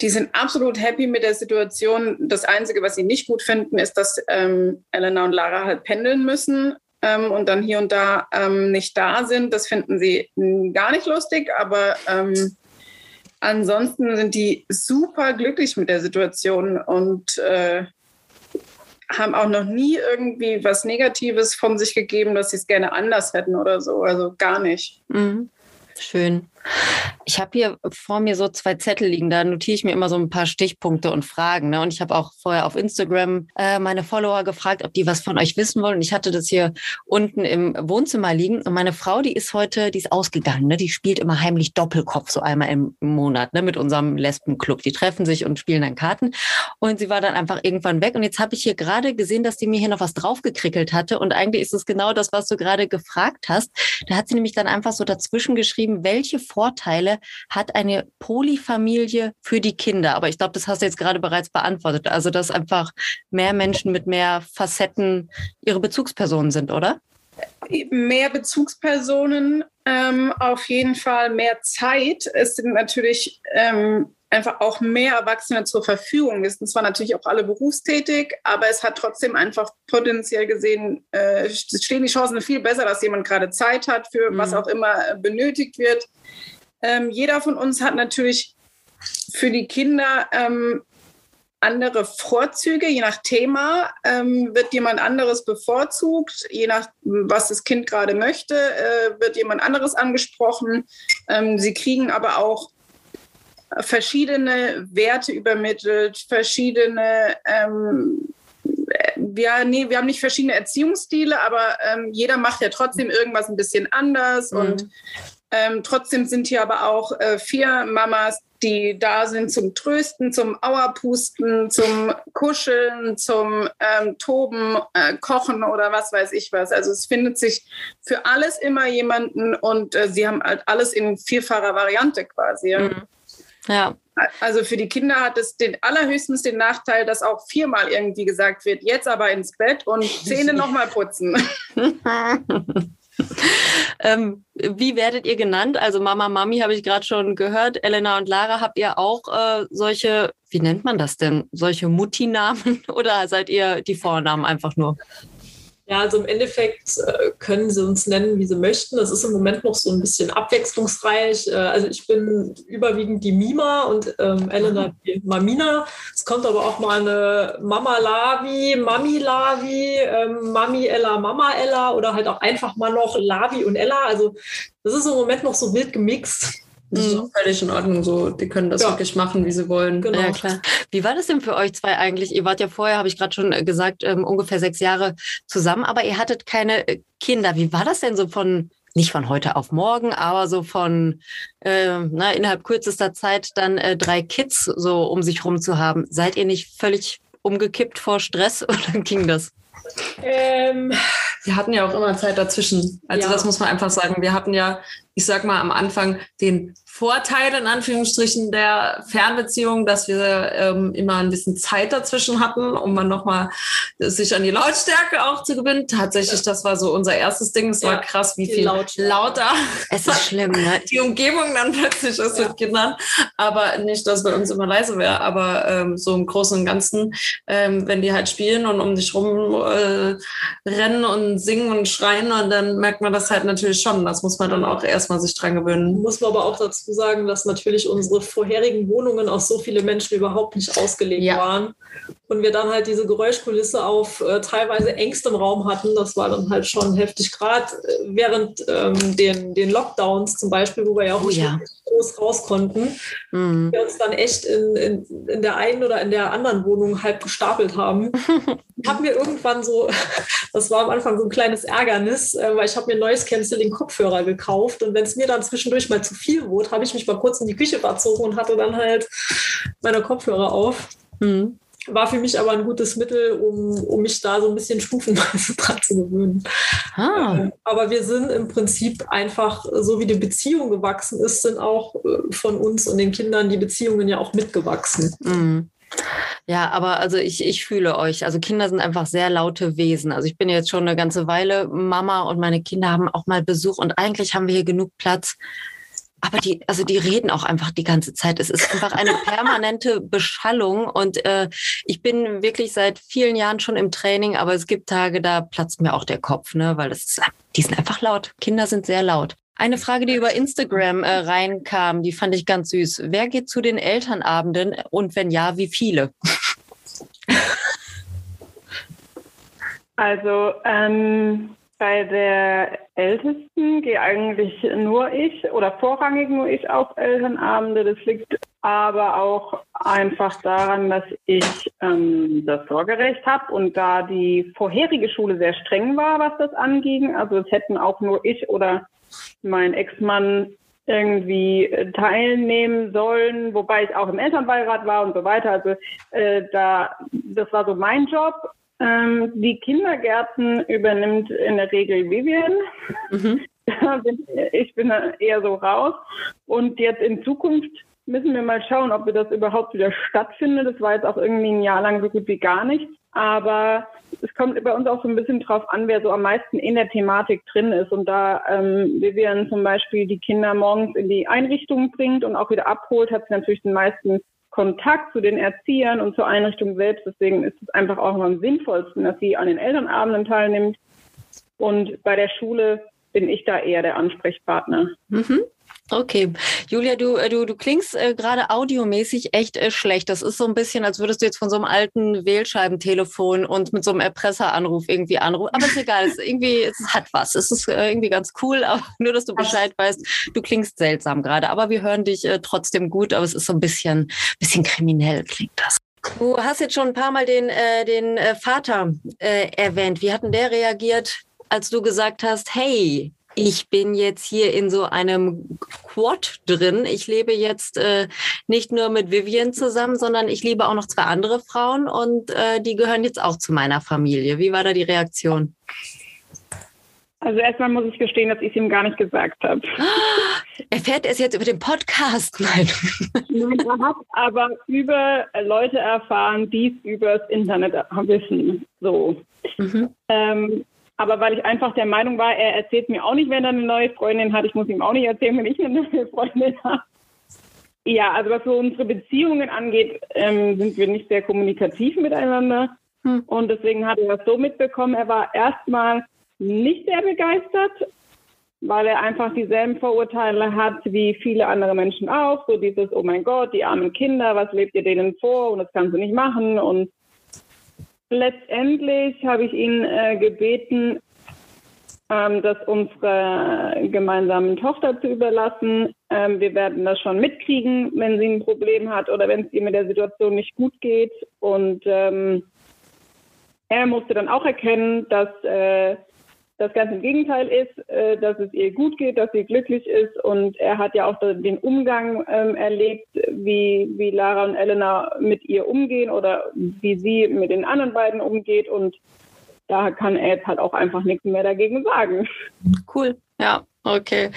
Die sind absolut happy mit der Situation. Das Einzige, was sie nicht gut finden, ist, dass ähm, Elena und Lara halt pendeln müssen ähm, und dann hier und da ähm, nicht da sind. Das finden sie gar nicht lustig, aber ähm, ansonsten sind die super glücklich mit der Situation und äh, haben auch noch nie irgendwie was Negatives von sich gegeben, dass sie es gerne anders hätten oder so. Also gar nicht. Mhm. Schön. Ich habe hier vor mir so zwei Zettel liegen, da notiere ich mir immer so ein paar Stichpunkte und Fragen. Ne? Und ich habe auch vorher auf Instagram äh, meine Follower gefragt, ob die was von euch wissen wollen. Und ich hatte das hier unten im Wohnzimmer liegen. Und meine Frau, die ist heute, die ist ausgegangen. Ne? Die spielt immer heimlich Doppelkopf, so einmal im Monat ne? mit unserem Lesbenclub. Die treffen sich und spielen dann Karten. Und sie war dann einfach irgendwann weg. Und jetzt habe ich hier gerade gesehen, dass die mir hier noch was draufgekrickelt hatte. Und eigentlich ist es genau das, was du gerade gefragt hast. Da hat sie nämlich dann einfach so dazwischen geschrieben, welche Vorteile hat eine Polyfamilie für die Kinder? Aber ich glaube, das hast du jetzt gerade bereits beantwortet. Also, dass einfach mehr Menschen mit mehr Facetten ihre Bezugspersonen sind, oder? Mehr Bezugspersonen, ähm, auf jeden Fall mehr Zeit. Es sind natürlich ähm, einfach auch mehr Erwachsene zur Verfügung. Wir sind zwar natürlich auch alle berufstätig, aber es hat trotzdem einfach potenziell gesehen, äh, stehen die Chancen viel besser, dass jemand gerade Zeit hat für mhm. was auch immer benötigt wird. Ähm, jeder von uns hat natürlich für die Kinder ähm, andere Vorzüge, je nach Thema ähm, wird jemand anderes bevorzugt, je nach was das Kind gerade möchte, äh, wird jemand anderes angesprochen. Ähm, sie kriegen aber auch verschiedene Werte übermittelt, verschiedene ähm, ja, nee, wir haben nicht verschiedene Erziehungsstile, aber ähm, jeder macht ja trotzdem irgendwas ein bisschen anders mhm. und ähm, trotzdem sind hier aber auch äh, vier Mamas, die da sind zum Trösten, zum Auerpusten, zum Kuscheln, zum ähm, Toben, äh, Kochen oder was weiß ich was. Also es findet sich für alles immer jemanden und äh, sie haben halt alles in vierfacher Variante quasi. Mhm. Ja. Also für die Kinder hat es den allerhöchstens den Nachteil, dass auch viermal irgendwie gesagt wird, jetzt aber ins Bett und Zähne nochmal putzen. ähm, wie werdet ihr genannt? Also Mama, Mami habe ich gerade schon gehört. Elena und Lara, habt ihr auch äh, solche, wie nennt man das denn? Solche Mutti-Namen oder seid ihr die Vornamen einfach nur? Ja, also im Endeffekt äh, können sie uns nennen, wie sie möchten. Das ist im Moment noch so ein bisschen abwechslungsreich. Äh, also ich bin überwiegend die Mima und ähm, Elena die Mamina. Es kommt aber auch mal eine Mama Lavi, Mami Lavi, ähm, Mami Ella, Mama Ella oder halt auch einfach mal noch Lavi und Ella. Also das ist im Moment noch so wild gemixt. Das ist auch mhm. völlig in Ordnung so. Die können das ja. wirklich machen, wie sie wollen. Genau. Ja, klar. Wie war das denn für euch zwei eigentlich? Ihr wart ja vorher, habe ich gerade schon gesagt, ähm, ungefähr sechs Jahre zusammen, aber ihr hattet keine äh, Kinder. Wie war das denn so von, nicht von heute auf morgen, aber so von äh, na, innerhalb kürzester Zeit dann äh, drei Kids so um sich rum zu haben? Seid ihr nicht völlig umgekippt vor Stress oder ging das? Ähm, wir hatten ja auch immer Zeit dazwischen. Also ja. das muss man einfach sagen. Wir hatten ja ich sag mal, am Anfang den Vorteil in Anführungsstrichen der Fernbeziehung, dass wir ähm, immer ein bisschen Zeit dazwischen hatten, um man nochmal sich an die Lautstärke auch zu gewinnen. Tatsächlich, das war so unser erstes Ding. Es ja, war krass, wie viel Lautstärke. lauter es ist schlimm, ne? die Umgebung dann plötzlich ist ja. mit Kindern. Aber nicht, dass bei uns immer leise wäre, aber ähm, so im Großen und Ganzen, ähm, wenn die halt spielen und um dich rum äh, rennen und singen und schreien, und dann merkt man das halt natürlich schon. Das muss man dann auch erstmal sich dran gewöhnen. Muss man aber auch dazu sagen, dass natürlich unsere vorherigen Wohnungen auf so viele Menschen überhaupt nicht ausgelegt ja. waren. Und wir dann halt diese Geräuschkulisse auf äh, teilweise engstem Raum hatten. Das war dann halt schon heftig. Gerade äh, während ähm, den, den Lockdowns zum Beispiel, wo wir ja auch oh, nicht ja. groß raus konnten, mhm. wir uns dann echt in, in, in der einen oder in der anderen Wohnung halb gestapelt haben. ich habe mir irgendwann so, das war am Anfang so ein kleines Ärgernis, äh, weil ich habe mir Noise Canceling Kopfhörer gekauft und wenn es mir dann zwischendurch mal zu viel wurde, habe ich mich mal kurz in die Küche verzogen und hatte dann halt meine Kopfhörer auf. Mhm. War für mich aber ein gutes Mittel, um, um mich da so ein bisschen stufenweise dran zu gewöhnen. Ah. Ähm, aber wir sind im Prinzip einfach, so wie die Beziehung gewachsen ist, sind auch äh, von uns und den Kindern die Beziehungen ja auch mitgewachsen. Mhm. Ja, aber also ich, ich fühle euch. Also Kinder sind einfach sehr laute Wesen. Also ich bin jetzt schon eine ganze Weile Mama und meine Kinder haben auch mal Besuch und eigentlich haben wir hier genug Platz aber die, also die reden auch einfach die ganze Zeit. Es ist einfach eine permanente Beschallung und äh, ich bin wirklich seit vielen Jahren schon im Training, aber es gibt Tage, da platzt mir auch der Kopf, ne, weil das ist, die sind einfach laut. Kinder sind sehr laut. Eine Frage, die über Instagram äh, reinkam, die fand ich ganz süß. Wer geht zu den Elternabenden und wenn ja, wie viele? Also ähm, bei der Ältesten gehe eigentlich nur ich oder vorrangig nur ich auf Elternabende. Das liegt aber auch einfach daran, dass ich ähm, das Sorgerecht habe und da die vorherige Schule sehr streng war, was das anging. Also es hätten auch nur ich oder mein Ex-Mann irgendwie teilnehmen sollen, wobei ich auch im Elternbeirat war und so weiter. Also äh, da, das war so mein Job. Ähm, die Kindergärten übernimmt in der Regel Vivian. Mhm. ich bin eher so raus. Und jetzt in Zukunft müssen wir mal schauen, ob wir das überhaupt wieder stattfindet. Das war jetzt auch irgendwie ein Jahr lang so gut wie gar nichts. Aber es kommt bei uns auch so ein bisschen drauf an, wer so am meisten in der Thematik drin ist. Und da ähm, Vivian zum Beispiel die Kinder morgens in die Einrichtung bringt und auch wieder abholt, hat sie natürlich den meisten Kontakt zu den Erziehern und zur Einrichtung selbst. Deswegen ist es einfach auch am sinnvollsten, dass sie an den Elternabenden teilnimmt. Und bei der Schule bin ich da eher der Ansprechpartner. Mhm. Okay, Julia, du, äh, du, du klingst äh, gerade audiomäßig echt äh, schlecht. Das ist so ein bisschen, als würdest du jetzt von so einem alten Wählscheibentelefon und mit so einem Erpresseranruf irgendwie anrufen. Aber ist egal, es, irgendwie, es hat was. Es ist äh, irgendwie ganz cool, aber nur, dass du Bescheid weißt, du klingst seltsam gerade. Aber wir hören dich äh, trotzdem gut, aber es ist so ein bisschen, bisschen kriminell klingt das. Du hast jetzt schon ein paar Mal den, äh, den Vater äh, erwähnt. Wie hat denn der reagiert, als du gesagt hast, hey, ich bin jetzt hier in so einem Quad drin. Ich lebe jetzt äh, nicht nur mit Vivian zusammen, sondern ich liebe auch noch zwei andere Frauen und äh, die gehören jetzt auch zu meiner Familie. Wie war da die Reaktion? Also erstmal muss ich gestehen, dass ich ihm gar nicht gesagt habe. Erfährt er es jetzt über den Podcast? Nein. Nein, er hat aber über Leute erfahren, die es übers Internet wissen. So. Mhm. Ähm, aber weil ich einfach der Meinung war, er erzählt mir auch nicht, wenn er eine neue Freundin hat. Ich muss ihm auch nicht erzählen, wenn ich eine neue Freundin habe. Ja, also was so unsere Beziehungen angeht, ähm, sind wir nicht sehr kommunikativ miteinander. Hm. Und deswegen hat er das so mitbekommen. Er war erstmal nicht sehr begeistert, weil er einfach dieselben Vorurteile hat wie viele andere Menschen auch. So dieses, oh mein Gott, die armen Kinder, was lebt ihr denen vor und das kannst du nicht machen und Letztendlich habe ich ihn äh, gebeten, ähm, das unserer gemeinsamen Tochter zu überlassen. Ähm, wir werden das schon mitkriegen, wenn sie ein Problem hat oder wenn es ihr mit der Situation nicht gut geht. Und ähm, er musste dann auch erkennen, dass äh, das ganz im Gegenteil ist, äh, dass es ihr gut geht, dass sie glücklich ist. Und er hat ja auch den Umgang ähm, erlebt, wie, wie Lara und Elena mit ihr umgehen oder wie sie mit den anderen beiden umgeht. Und da kann er jetzt halt auch einfach nichts mehr dagegen sagen. Cool, ja, okay.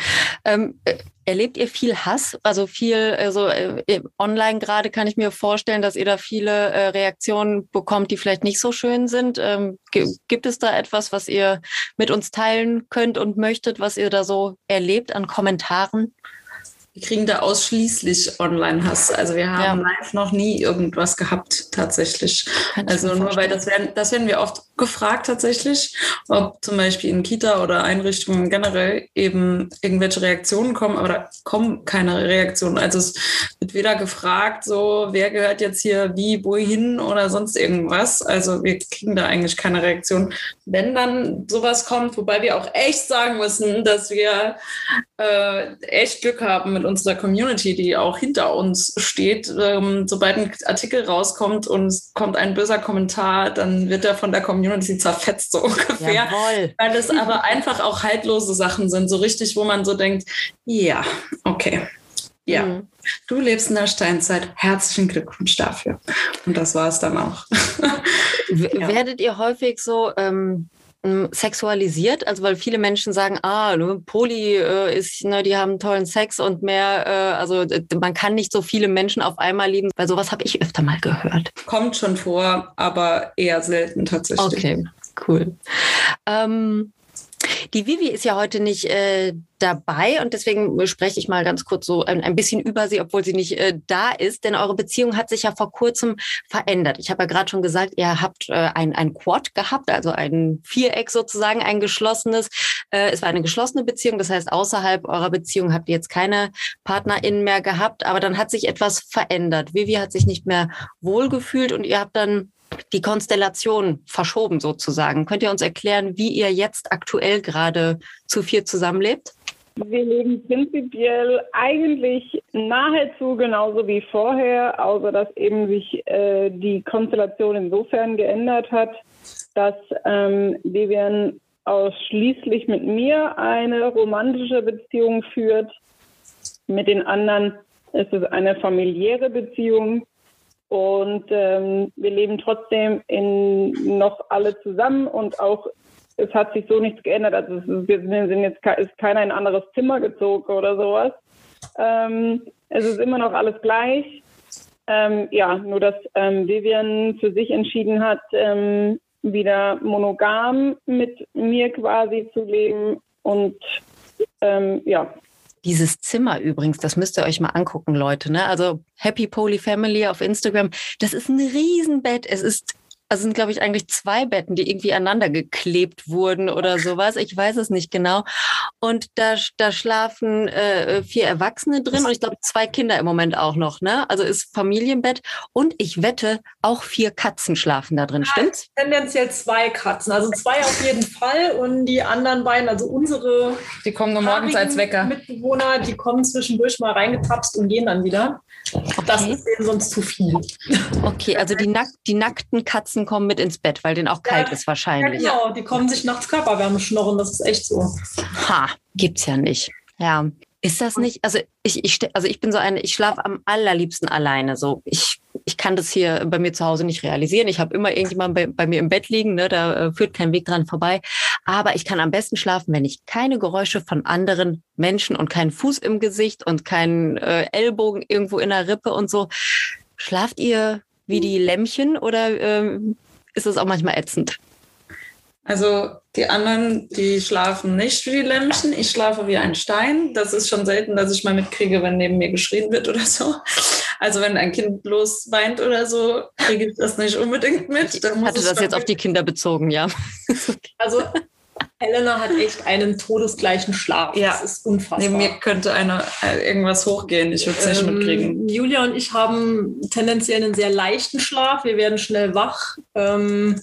Ähm, äh, erlebt ihr viel Hass? Also viel, also äh, online gerade kann ich mir vorstellen, dass ihr da viele äh, Reaktionen bekommt, die vielleicht nicht so schön sind. Ähm, gibt es da etwas, was ihr mit uns teilen könnt und möchtet, was ihr da so erlebt an Kommentaren? Wir kriegen da ausschließlich Online-Hass. Also wir haben ja. live noch nie irgendwas gehabt, tatsächlich. Also nur weil das werden, das werden wir oft gefragt tatsächlich, ob zum Beispiel in Kita oder Einrichtungen generell eben irgendwelche Reaktionen kommen, aber da kommen keine Reaktionen. Also es wird weder gefragt, so wer gehört jetzt hier wie, wohin oder sonst irgendwas. Also wir kriegen da eigentlich keine Reaktion. Wenn dann sowas kommt, wobei wir auch echt sagen müssen, dass wir äh, echt Glück haben mit unserer Community, die auch hinter uns steht. Ähm, sobald ein Artikel rauskommt und es kommt ein böser Kommentar, dann wird er von der Community zerfetzt, so ungefähr. Jawohl. Weil es aber einfach auch haltlose Sachen sind, so richtig, wo man so denkt, ja, okay. Ja, mhm. du lebst in der Steinzeit. Herzlichen Glückwunsch dafür. Und das war es dann auch. ja. Werdet ihr häufig so ähm, sexualisiert? Also weil viele Menschen sagen, ah, Poli äh, ist, ne, die haben tollen Sex und mehr, äh, also man kann nicht so viele Menschen auf einmal lieben, weil sowas habe ich öfter mal gehört. Kommt schon vor, aber eher selten tatsächlich. Okay, cool. Ähm, die Vivi ist ja heute nicht äh, dabei und deswegen spreche ich mal ganz kurz so ein, ein bisschen über sie, obwohl sie nicht äh, da ist, denn eure Beziehung hat sich ja vor kurzem verändert. Ich habe ja gerade schon gesagt, ihr habt äh, ein, ein Quad gehabt, also ein Viereck sozusagen, ein geschlossenes. Äh, es war eine geschlossene Beziehung, das heißt, außerhalb eurer Beziehung habt ihr jetzt keine PartnerInnen mehr gehabt, aber dann hat sich etwas verändert. Vivi hat sich nicht mehr wohlgefühlt und ihr habt dann die Konstellation verschoben sozusagen. Könnt ihr uns erklären, wie ihr jetzt aktuell gerade zu vier zusammenlebt? Wir leben prinzipiell eigentlich nahezu genauso wie vorher, außer dass eben sich äh, die Konstellation insofern geändert hat, dass ähm, Vivian ausschließlich mit mir eine romantische Beziehung führt. Mit den anderen ist es eine familiäre Beziehung. Und ähm, wir leben trotzdem in, noch alle zusammen und auch es hat sich so nichts geändert. Also ist, wir sind jetzt ist keiner in ein anderes Zimmer gezogen oder sowas. Ähm, es ist immer noch alles gleich. Ähm, ja, nur dass ähm, Vivian für sich entschieden hat, ähm, wieder monogam mit mir quasi zu leben und ähm, ja, dieses Zimmer übrigens, das müsst ihr euch mal angucken, Leute. Ne? Also Happy Poly Family auf Instagram, das ist ein Riesenbett. Es ist also sind, glaube ich, eigentlich zwei Betten, die irgendwie aneinander geklebt wurden oder sowas. Ich weiß es nicht genau. Und da, da schlafen äh, vier Erwachsene drin und ich glaube zwei Kinder im Moment auch noch. Ne? Also ist Familienbett. Und ich wette, auch vier Katzen schlafen da drin. Stimmt's? Tendenziell zwei Katzen. Also zwei auf jeden Fall. Und die anderen beiden, also unsere. Die kommen nur morgens als Wecker. Mitbewohner, die kommen zwischendurch mal reingetapst und gehen dann wieder. Okay. Das ist denen sonst zu viel. Okay, also die, nack die nackten Katzen kommen mit ins Bett, weil denen auch kalt ja, ist wahrscheinlich. Ja, genau, die kommen sich nachts Körperwärme schnorren, das ist echt so. Ha, gibt's ja nicht. Ja. Ist das nicht? Also ich, ich, also ich bin so eine, ich schlafe am allerliebsten alleine. So, ich, ich kann das hier bei mir zu Hause nicht realisieren. Ich habe immer irgendjemanden bei, bei, mir im Bett liegen, ne, da äh, führt kein Weg dran vorbei. Aber ich kann am besten schlafen, wenn ich keine Geräusche von anderen Menschen und keinen Fuß im Gesicht und keinen äh, Ellbogen irgendwo in der Rippe und so. Schlaft ihr wie die Lämmchen oder äh, ist es auch manchmal ätzend? Also die anderen, die schlafen nicht wie die Lämmchen. Ich schlafe wie ein Stein. Das ist schon selten, dass ich mal mitkriege, wenn neben mir geschrien wird oder so. Also wenn ein Kind bloß weint oder so, kriege ich das nicht unbedingt mit. Ich hatte das jetzt auf die Kinder bezogen, ja. Also Helena hat echt einen todesgleichen Schlaf. Ja. Das ist unfassbar. Neben mir könnte eine, äh, irgendwas hochgehen. Ich würde es nicht ähm, mitkriegen. Julia und ich haben tendenziell einen sehr leichten Schlaf. Wir werden schnell wach. Ähm,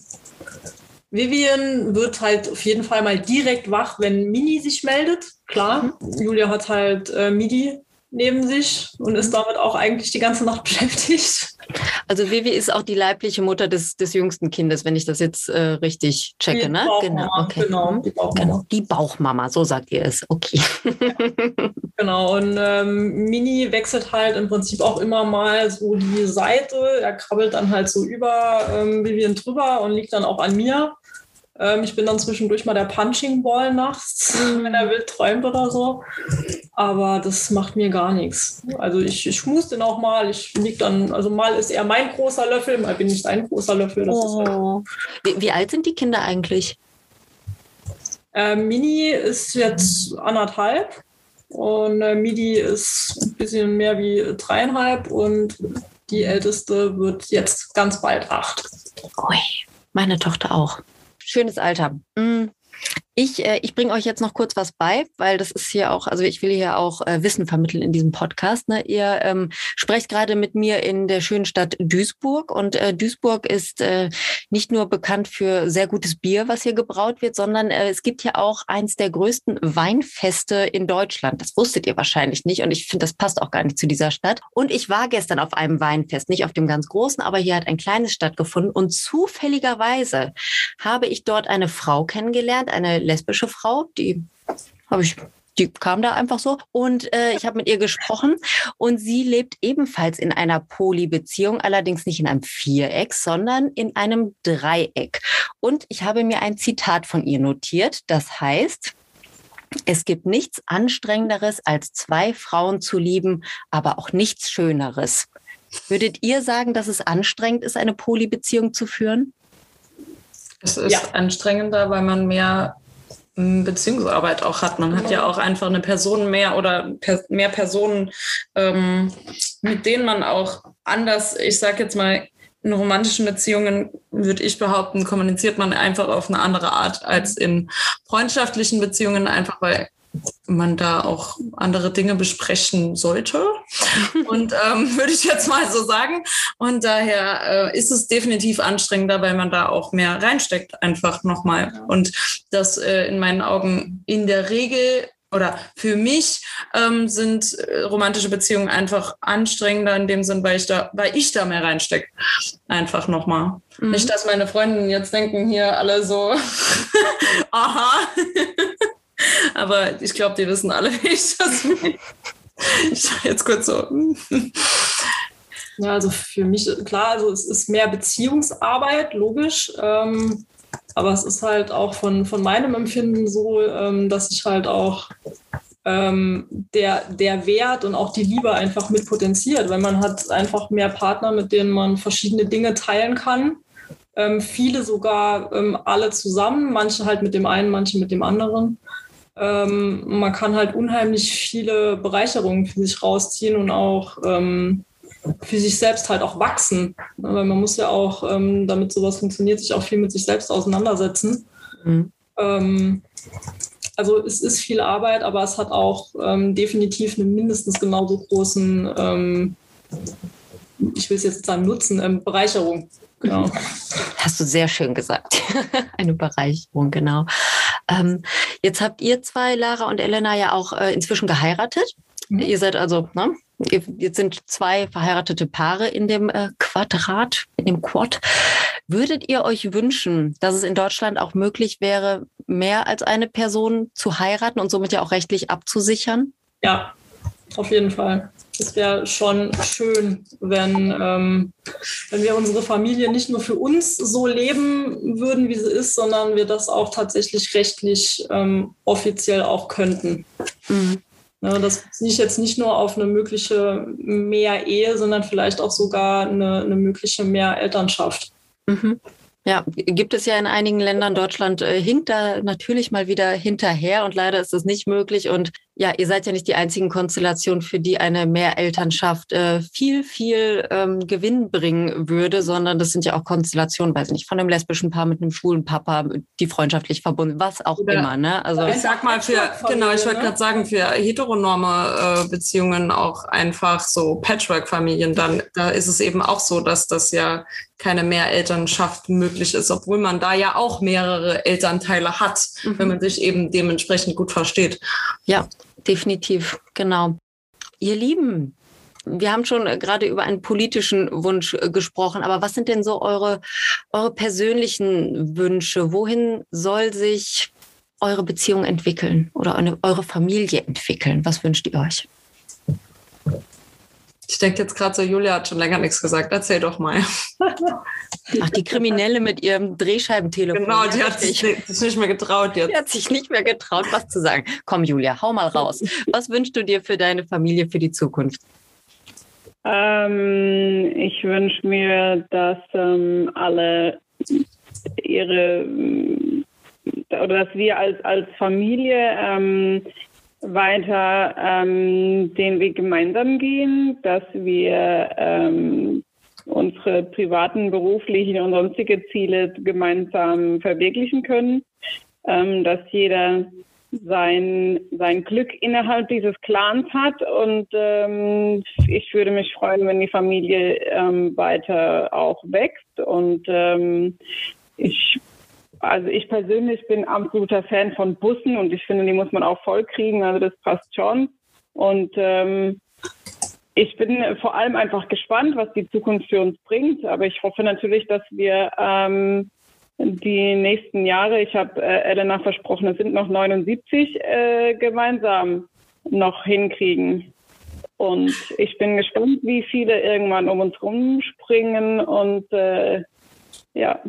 Vivian wird halt auf jeden Fall mal direkt wach, wenn Mini sich meldet. Klar, mhm. Julia hat halt äh, Midi neben sich und ist damit auch eigentlich die ganze Nacht beschäftigt. Also Vivi ist auch die leibliche Mutter des, des jüngsten Kindes, wenn ich das jetzt äh, richtig checke, die ne? Genau, okay. genau, die Bauchmama. Genau, die Bauchmama, so sagt ihr es. Okay. genau, und ähm, Mini wechselt halt im Prinzip auch immer mal so die Seite. Er krabbelt dann halt so über ähm, Vivian drüber und liegt dann auch an mir. Ähm, ich bin dann zwischendurch mal der Punching Ball nachts, wenn er wild träumt oder so. Aber das macht mir gar nichts. Also ich, ich schmus den auch mal. Ich lieg dann, also mal ist er mein großer Löffel, mal bin ich sein großer Löffel. Oh. Halt wie, wie, alt sind die Kinder eigentlich? Äh, Mini ist jetzt anderthalb und äh, Midi ist ein bisschen mehr wie dreieinhalb und die älteste wird jetzt ganz bald acht. Ui, meine Tochter auch schönes Alter. Mm. Ich, äh, ich bringe euch jetzt noch kurz was bei, weil das ist hier auch, also ich will hier auch äh, Wissen vermitteln in diesem Podcast. Ne? Ihr ähm, sprecht gerade mit mir in der schönen Stadt Duisburg und äh, Duisburg ist äh, nicht nur bekannt für sehr gutes Bier, was hier gebraut wird, sondern äh, es gibt hier auch eins der größten Weinfeste in Deutschland. Das wusstet ihr wahrscheinlich nicht und ich finde, das passt auch gar nicht zu dieser Stadt. Und ich war gestern auf einem Weinfest, nicht auf dem ganz großen, aber hier hat ein kleines stattgefunden und zufälligerweise habe ich dort eine Frau kennengelernt, eine lesbische Frau, die habe ich die kam da einfach so und äh, ich habe mit ihr gesprochen und sie lebt ebenfalls in einer Polybeziehung, allerdings nicht in einem Viereck, sondern in einem Dreieck. Und ich habe mir ein Zitat von ihr notiert, das heißt, es gibt nichts Anstrengenderes, als zwei Frauen zu lieben, aber auch nichts Schöneres. Würdet ihr sagen, dass es anstrengend ist, eine Polybeziehung zu führen? Es ist ja. anstrengender, weil man mehr Beziehungsarbeit auch hat. Man hat ja auch einfach eine Person mehr oder per, mehr Personen, ähm, mit denen man auch anders, ich sag jetzt mal, in romantischen Beziehungen, würde ich behaupten, kommuniziert man einfach auf eine andere Art als in freundschaftlichen Beziehungen, einfach weil man da auch andere Dinge besprechen sollte. Und ähm, würde ich jetzt mal so sagen. Und daher äh, ist es definitiv anstrengender, weil man da auch mehr reinsteckt, einfach nochmal. Und das äh, in meinen Augen in der Regel oder für mich ähm, sind äh, romantische Beziehungen einfach anstrengender in dem Sinn, weil ich da, weil ich da mehr reinstecke. Einfach nochmal. Mhm. Nicht, dass meine Freundinnen jetzt denken, hier alle so, aha. Aber ich glaube, die wissen alle, wie ich das meine. Ich jetzt kurz so. Ja, also für mich, klar, also es ist mehr Beziehungsarbeit, logisch. Ähm, aber es ist halt auch von, von meinem Empfinden so, ähm, dass ich halt auch ähm, der, der Wert und auch die Liebe einfach mit potenziert, weil man hat einfach mehr Partner, mit denen man verschiedene Dinge teilen kann. Ähm, viele sogar ähm, alle zusammen, manche halt mit dem einen, manche mit dem anderen. Ähm, man kann halt unheimlich viele Bereicherungen für sich rausziehen und auch ähm, für sich selbst halt auch wachsen. Weil man muss ja auch, ähm, damit sowas funktioniert, sich auch viel mit sich selbst auseinandersetzen. Mhm. Ähm, also es ist viel Arbeit, aber es hat auch ähm, definitiv einen mindestens genauso großen, ähm, ich will es jetzt sagen, Nutzen, ähm, Bereicherung. Genau. Hast du sehr schön gesagt. Eine Bereicherung, genau. Ähm, jetzt habt ihr zwei, Lara und Elena, ja auch äh, inzwischen geheiratet. Mhm. Ihr seid also, ne? Jetzt sind zwei verheiratete Paare in dem äh, Quadrat, in dem Quad. Würdet ihr euch wünschen, dass es in Deutschland auch möglich wäre, mehr als eine Person zu heiraten und somit ja auch rechtlich abzusichern? Ja, auf jeden Fall. Es wäre schon schön, wenn, ähm, wenn wir unsere Familie nicht nur für uns so leben würden, wie sie ist, sondern wir das auch tatsächlich rechtlich ähm, offiziell auch könnten. Mhm. Ja, das ziehe ich jetzt nicht nur auf eine mögliche Mehr-Ehe, sondern vielleicht auch sogar eine, eine mögliche Mehr-Elternschaft. Mhm. Ja, gibt es ja in einigen Ländern. Deutschland äh, hinkt da natürlich mal wieder hinterher und leider ist das nicht möglich. Und ja, ihr seid ja nicht die einzigen Konstellationen, für die eine Mehrelternschaft äh, viel, viel ähm, Gewinn bringen würde, sondern das sind ja auch Konstellationen, weiß ich nicht, von einem lesbischen Paar mit einem schwulen Papa, die freundschaftlich verbunden, was auch Oder immer. Ne? Also ich sag mal für, genau, ich wollte ne? gerade sagen, für heteronorme äh, Beziehungen auch einfach so Patchwork-Familien, dann da ist es eben auch so, dass das ja keine Mehrelternschaft möglich ist, obwohl man da ja auch mehrere Elternteile hat, mhm. wenn man sich eben dementsprechend gut versteht. Ja, definitiv, genau. Ihr Lieben, wir haben schon äh, gerade über einen politischen Wunsch äh, gesprochen, aber was sind denn so eure, eure persönlichen Wünsche? Wohin soll sich eure Beziehung entwickeln oder eine, eure Familie entwickeln? Was wünscht ihr euch? Ich denke jetzt gerade so, Julia hat schon länger nichts gesagt. Erzähl doch mal. Ach, die Kriminelle mit ihrem Drehscheibentelefon. Genau, die hat sich, nicht mehr getraut jetzt. Die hat sich nicht mehr getraut, was zu sagen. Komm, Julia, hau mal raus. Was wünschst du dir für deine Familie für die Zukunft? Ähm, ich wünsche mir, dass ähm, alle ihre oder dass wir als, als Familie ähm, weiter ähm, den Weg gemeinsam gehen, dass wir ähm, unsere privaten, beruflichen und sonstige Ziele gemeinsam verwirklichen können, ähm, dass jeder sein, sein Glück innerhalb dieses Clans hat. Und ähm, ich würde mich freuen, wenn die Familie ähm, weiter auch wächst. Und ähm, ich also ich persönlich bin absoluter Fan von Bussen und ich finde, die muss man auch voll kriegen. Also das passt schon. Und ähm, ich bin vor allem einfach gespannt, was die Zukunft für uns bringt. Aber ich hoffe natürlich, dass wir ähm, die nächsten Jahre, ich habe äh, Elena versprochen, es sind noch 79, äh, gemeinsam noch hinkriegen. Und ich bin gespannt, wie viele irgendwann um uns rumspringen und äh, ja.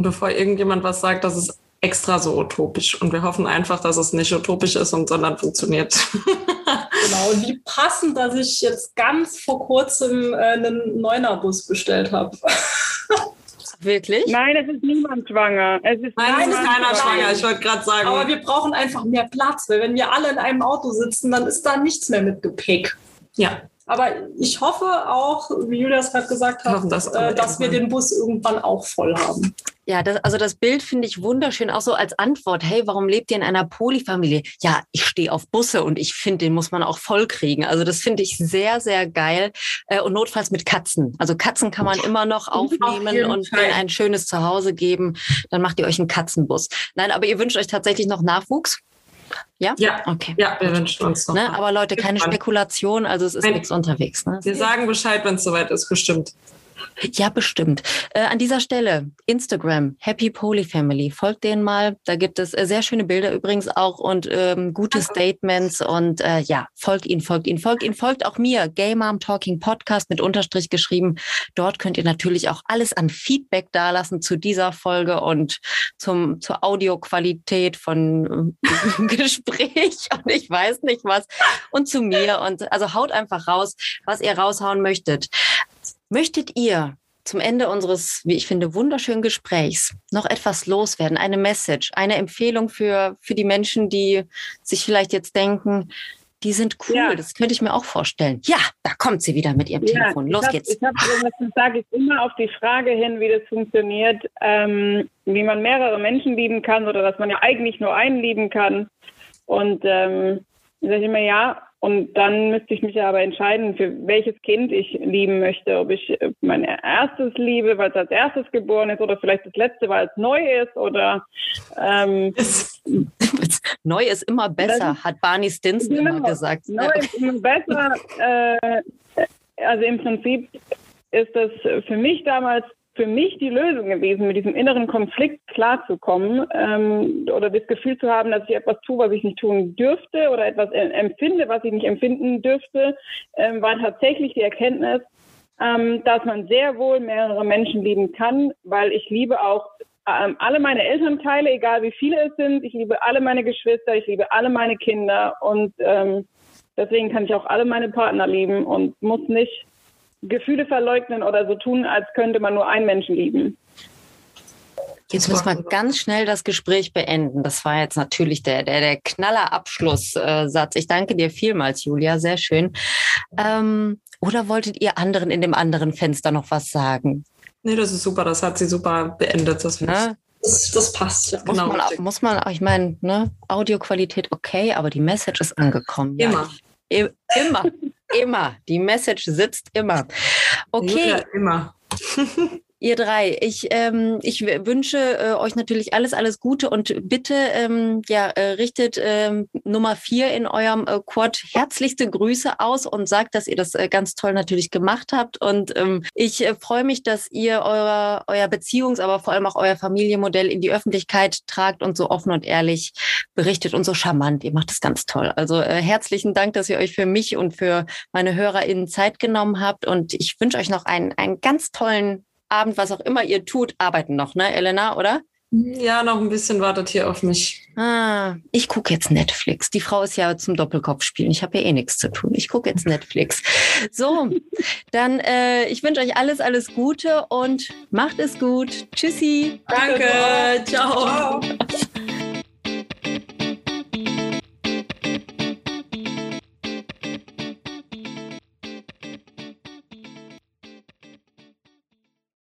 Und bevor irgendjemand was sagt, das ist extra so utopisch. Und wir hoffen einfach, dass es nicht utopisch ist, und, sondern funktioniert. genau, und wie passend, dass ich jetzt ganz vor kurzem äh, einen Neunerbus bestellt habe. Wirklich? Nein, es ist niemand schwanger. Es ist Nein, es ist keiner schwanger. Ich wollte gerade sagen. Aber wir brauchen einfach mehr Platz, weil wenn wir alle in einem Auto sitzen, dann ist da nichts mehr mit Gepäck. Ja. Aber ich hoffe auch, wie Julia es gerade gesagt hat, das äh, dass wir den Bus irgendwann auch voll haben. Ja, das, also das Bild finde ich wunderschön, auch so als Antwort. Hey, warum lebt ihr in einer Polyfamilie? Ja, ich stehe auf Busse und ich finde, den muss man auch voll kriegen. Also das finde ich sehr, sehr geil. Äh, und notfalls mit Katzen. Also Katzen kann man immer noch aufnehmen und Fall. denen ein schönes Zuhause geben. Dann macht ihr euch einen Katzenbus. Nein, aber ihr wünscht euch tatsächlich noch Nachwuchs? Ja? Ja, okay. Ja, wir wünschen uns noch. Ne? Aber Leute, keine Spekulation, also es ist nichts unterwegs. Ne? Wir sagen Bescheid, wenn es soweit ist, bestimmt. Ja, bestimmt. Äh, an dieser Stelle Instagram, Happy Poly Family. Folgt denen mal. Da gibt es äh, sehr schöne Bilder übrigens auch und ähm, gute Statements. Und äh, ja, folgt ihnen, folgt ihnen, folgt ihnen, folgt auch mir. Gay Mom Talking Podcast mit Unterstrich geschrieben. Dort könnt ihr natürlich auch alles an Feedback dalassen zu dieser Folge und zum, zur Audioqualität von äh, Gespräch und ich weiß nicht was. Und zu mir. Und also haut einfach raus, was ihr raushauen möchtet. Möchtet ihr zum Ende unseres, wie ich finde, wunderschönen Gesprächs noch etwas loswerden? Eine Message, eine Empfehlung für, für die Menschen, die sich vielleicht jetzt denken, die sind cool, ja. das könnte ich mir auch vorstellen. Ja, da kommt sie wieder mit ihrem ja, Telefon. Los hab, geht's. Ich habe, das sage ich immer auf die Frage hin, wie das funktioniert, ähm, wie man mehrere Menschen lieben kann oder dass man ja eigentlich nur einen lieben kann. Und ähm, sage ich immer, ja, und dann müsste ich mich aber entscheiden, für welches Kind ich lieben möchte. Ob ich mein erstes liebe, weil es als erstes geboren ist, oder vielleicht das letzte, weil es neu ist, oder ähm, neu ist immer besser, ist, hat Barney Stinson genau, immer gesagt. Neu ist immer besser. Äh, also im Prinzip ist das für mich damals für mich die Lösung gewesen, mit diesem inneren Konflikt klarzukommen ähm, oder das Gefühl zu haben, dass ich etwas tue, was ich nicht tun dürfte oder etwas empfinde, was ich nicht empfinden dürfte, ähm, war tatsächlich die Erkenntnis, ähm, dass man sehr wohl mehrere Menschen lieben kann, weil ich liebe auch ähm, alle meine Elternteile, egal wie viele es sind. Ich liebe alle meine Geschwister, ich liebe alle meine Kinder und ähm, deswegen kann ich auch alle meine Partner lieben und muss nicht Gefühle verleugnen oder so tun, als könnte man nur einen Menschen lieben. Jetzt müssen wir ganz schnell das Gespräch beenden. Das war jetzt natürlich der, der, der Knaller-Abschlusssatz. Ich danke dir vielmals, Julia. Sehr schön. Ähm, oder wolltet ihr anderen in dem anderen Fenster noch was sagen? Nee, das ist super. Das hat sie super beendet. Das, ne? das, das, passt. Ja. Muss, genau. man, muss man, ich meine, ne, Audioqualität okay, aber die Message ist angekommen. Immer. Ja. Immer immer. Die Message sitzt immer. Okay. Ja, immer. Ihr drei, ich, ähm, ich wünsche äh, euch natürlich alles, alles Gute und bitte ähm, ja, äh, richtet ähm, Nummer vier in eurem äh, Quad herzlichste Grüße aus und sagt, dass ihr das äh, ganz toll natürlich gemacht habt. Und ähm, ich äh, freue mich, dass ihr euer, euer Beziehungs-, aber vor allem auch euer Familienmodell in die Öffentlichkeit tragt und so offen und ehrlich berichtet und so charmant. Ihr macht das ganz toll. Also äh, herzlichen Dank, dass ihr euch für mich und für meine HörerInnen Zeit genommen habt. Und ich wünsche euch noch einen, einen ganz tollen Abend, was auch immer ihr tut, arbeiten noch, ne, Elena, oder? Ja, noch ein bisschen wartet hier auf mich. Ah, ich gucke jetzt Netflix. Die Frau ist ja zum Doppelkopf spielen. Ich habe ja eh nichts zu tun. Ich gucke jetzt Netflix. So, dann äh, ich wünsche euch alles, alles Gute und macht es gut. Tschüssi. Danke. Ciao. Ciao.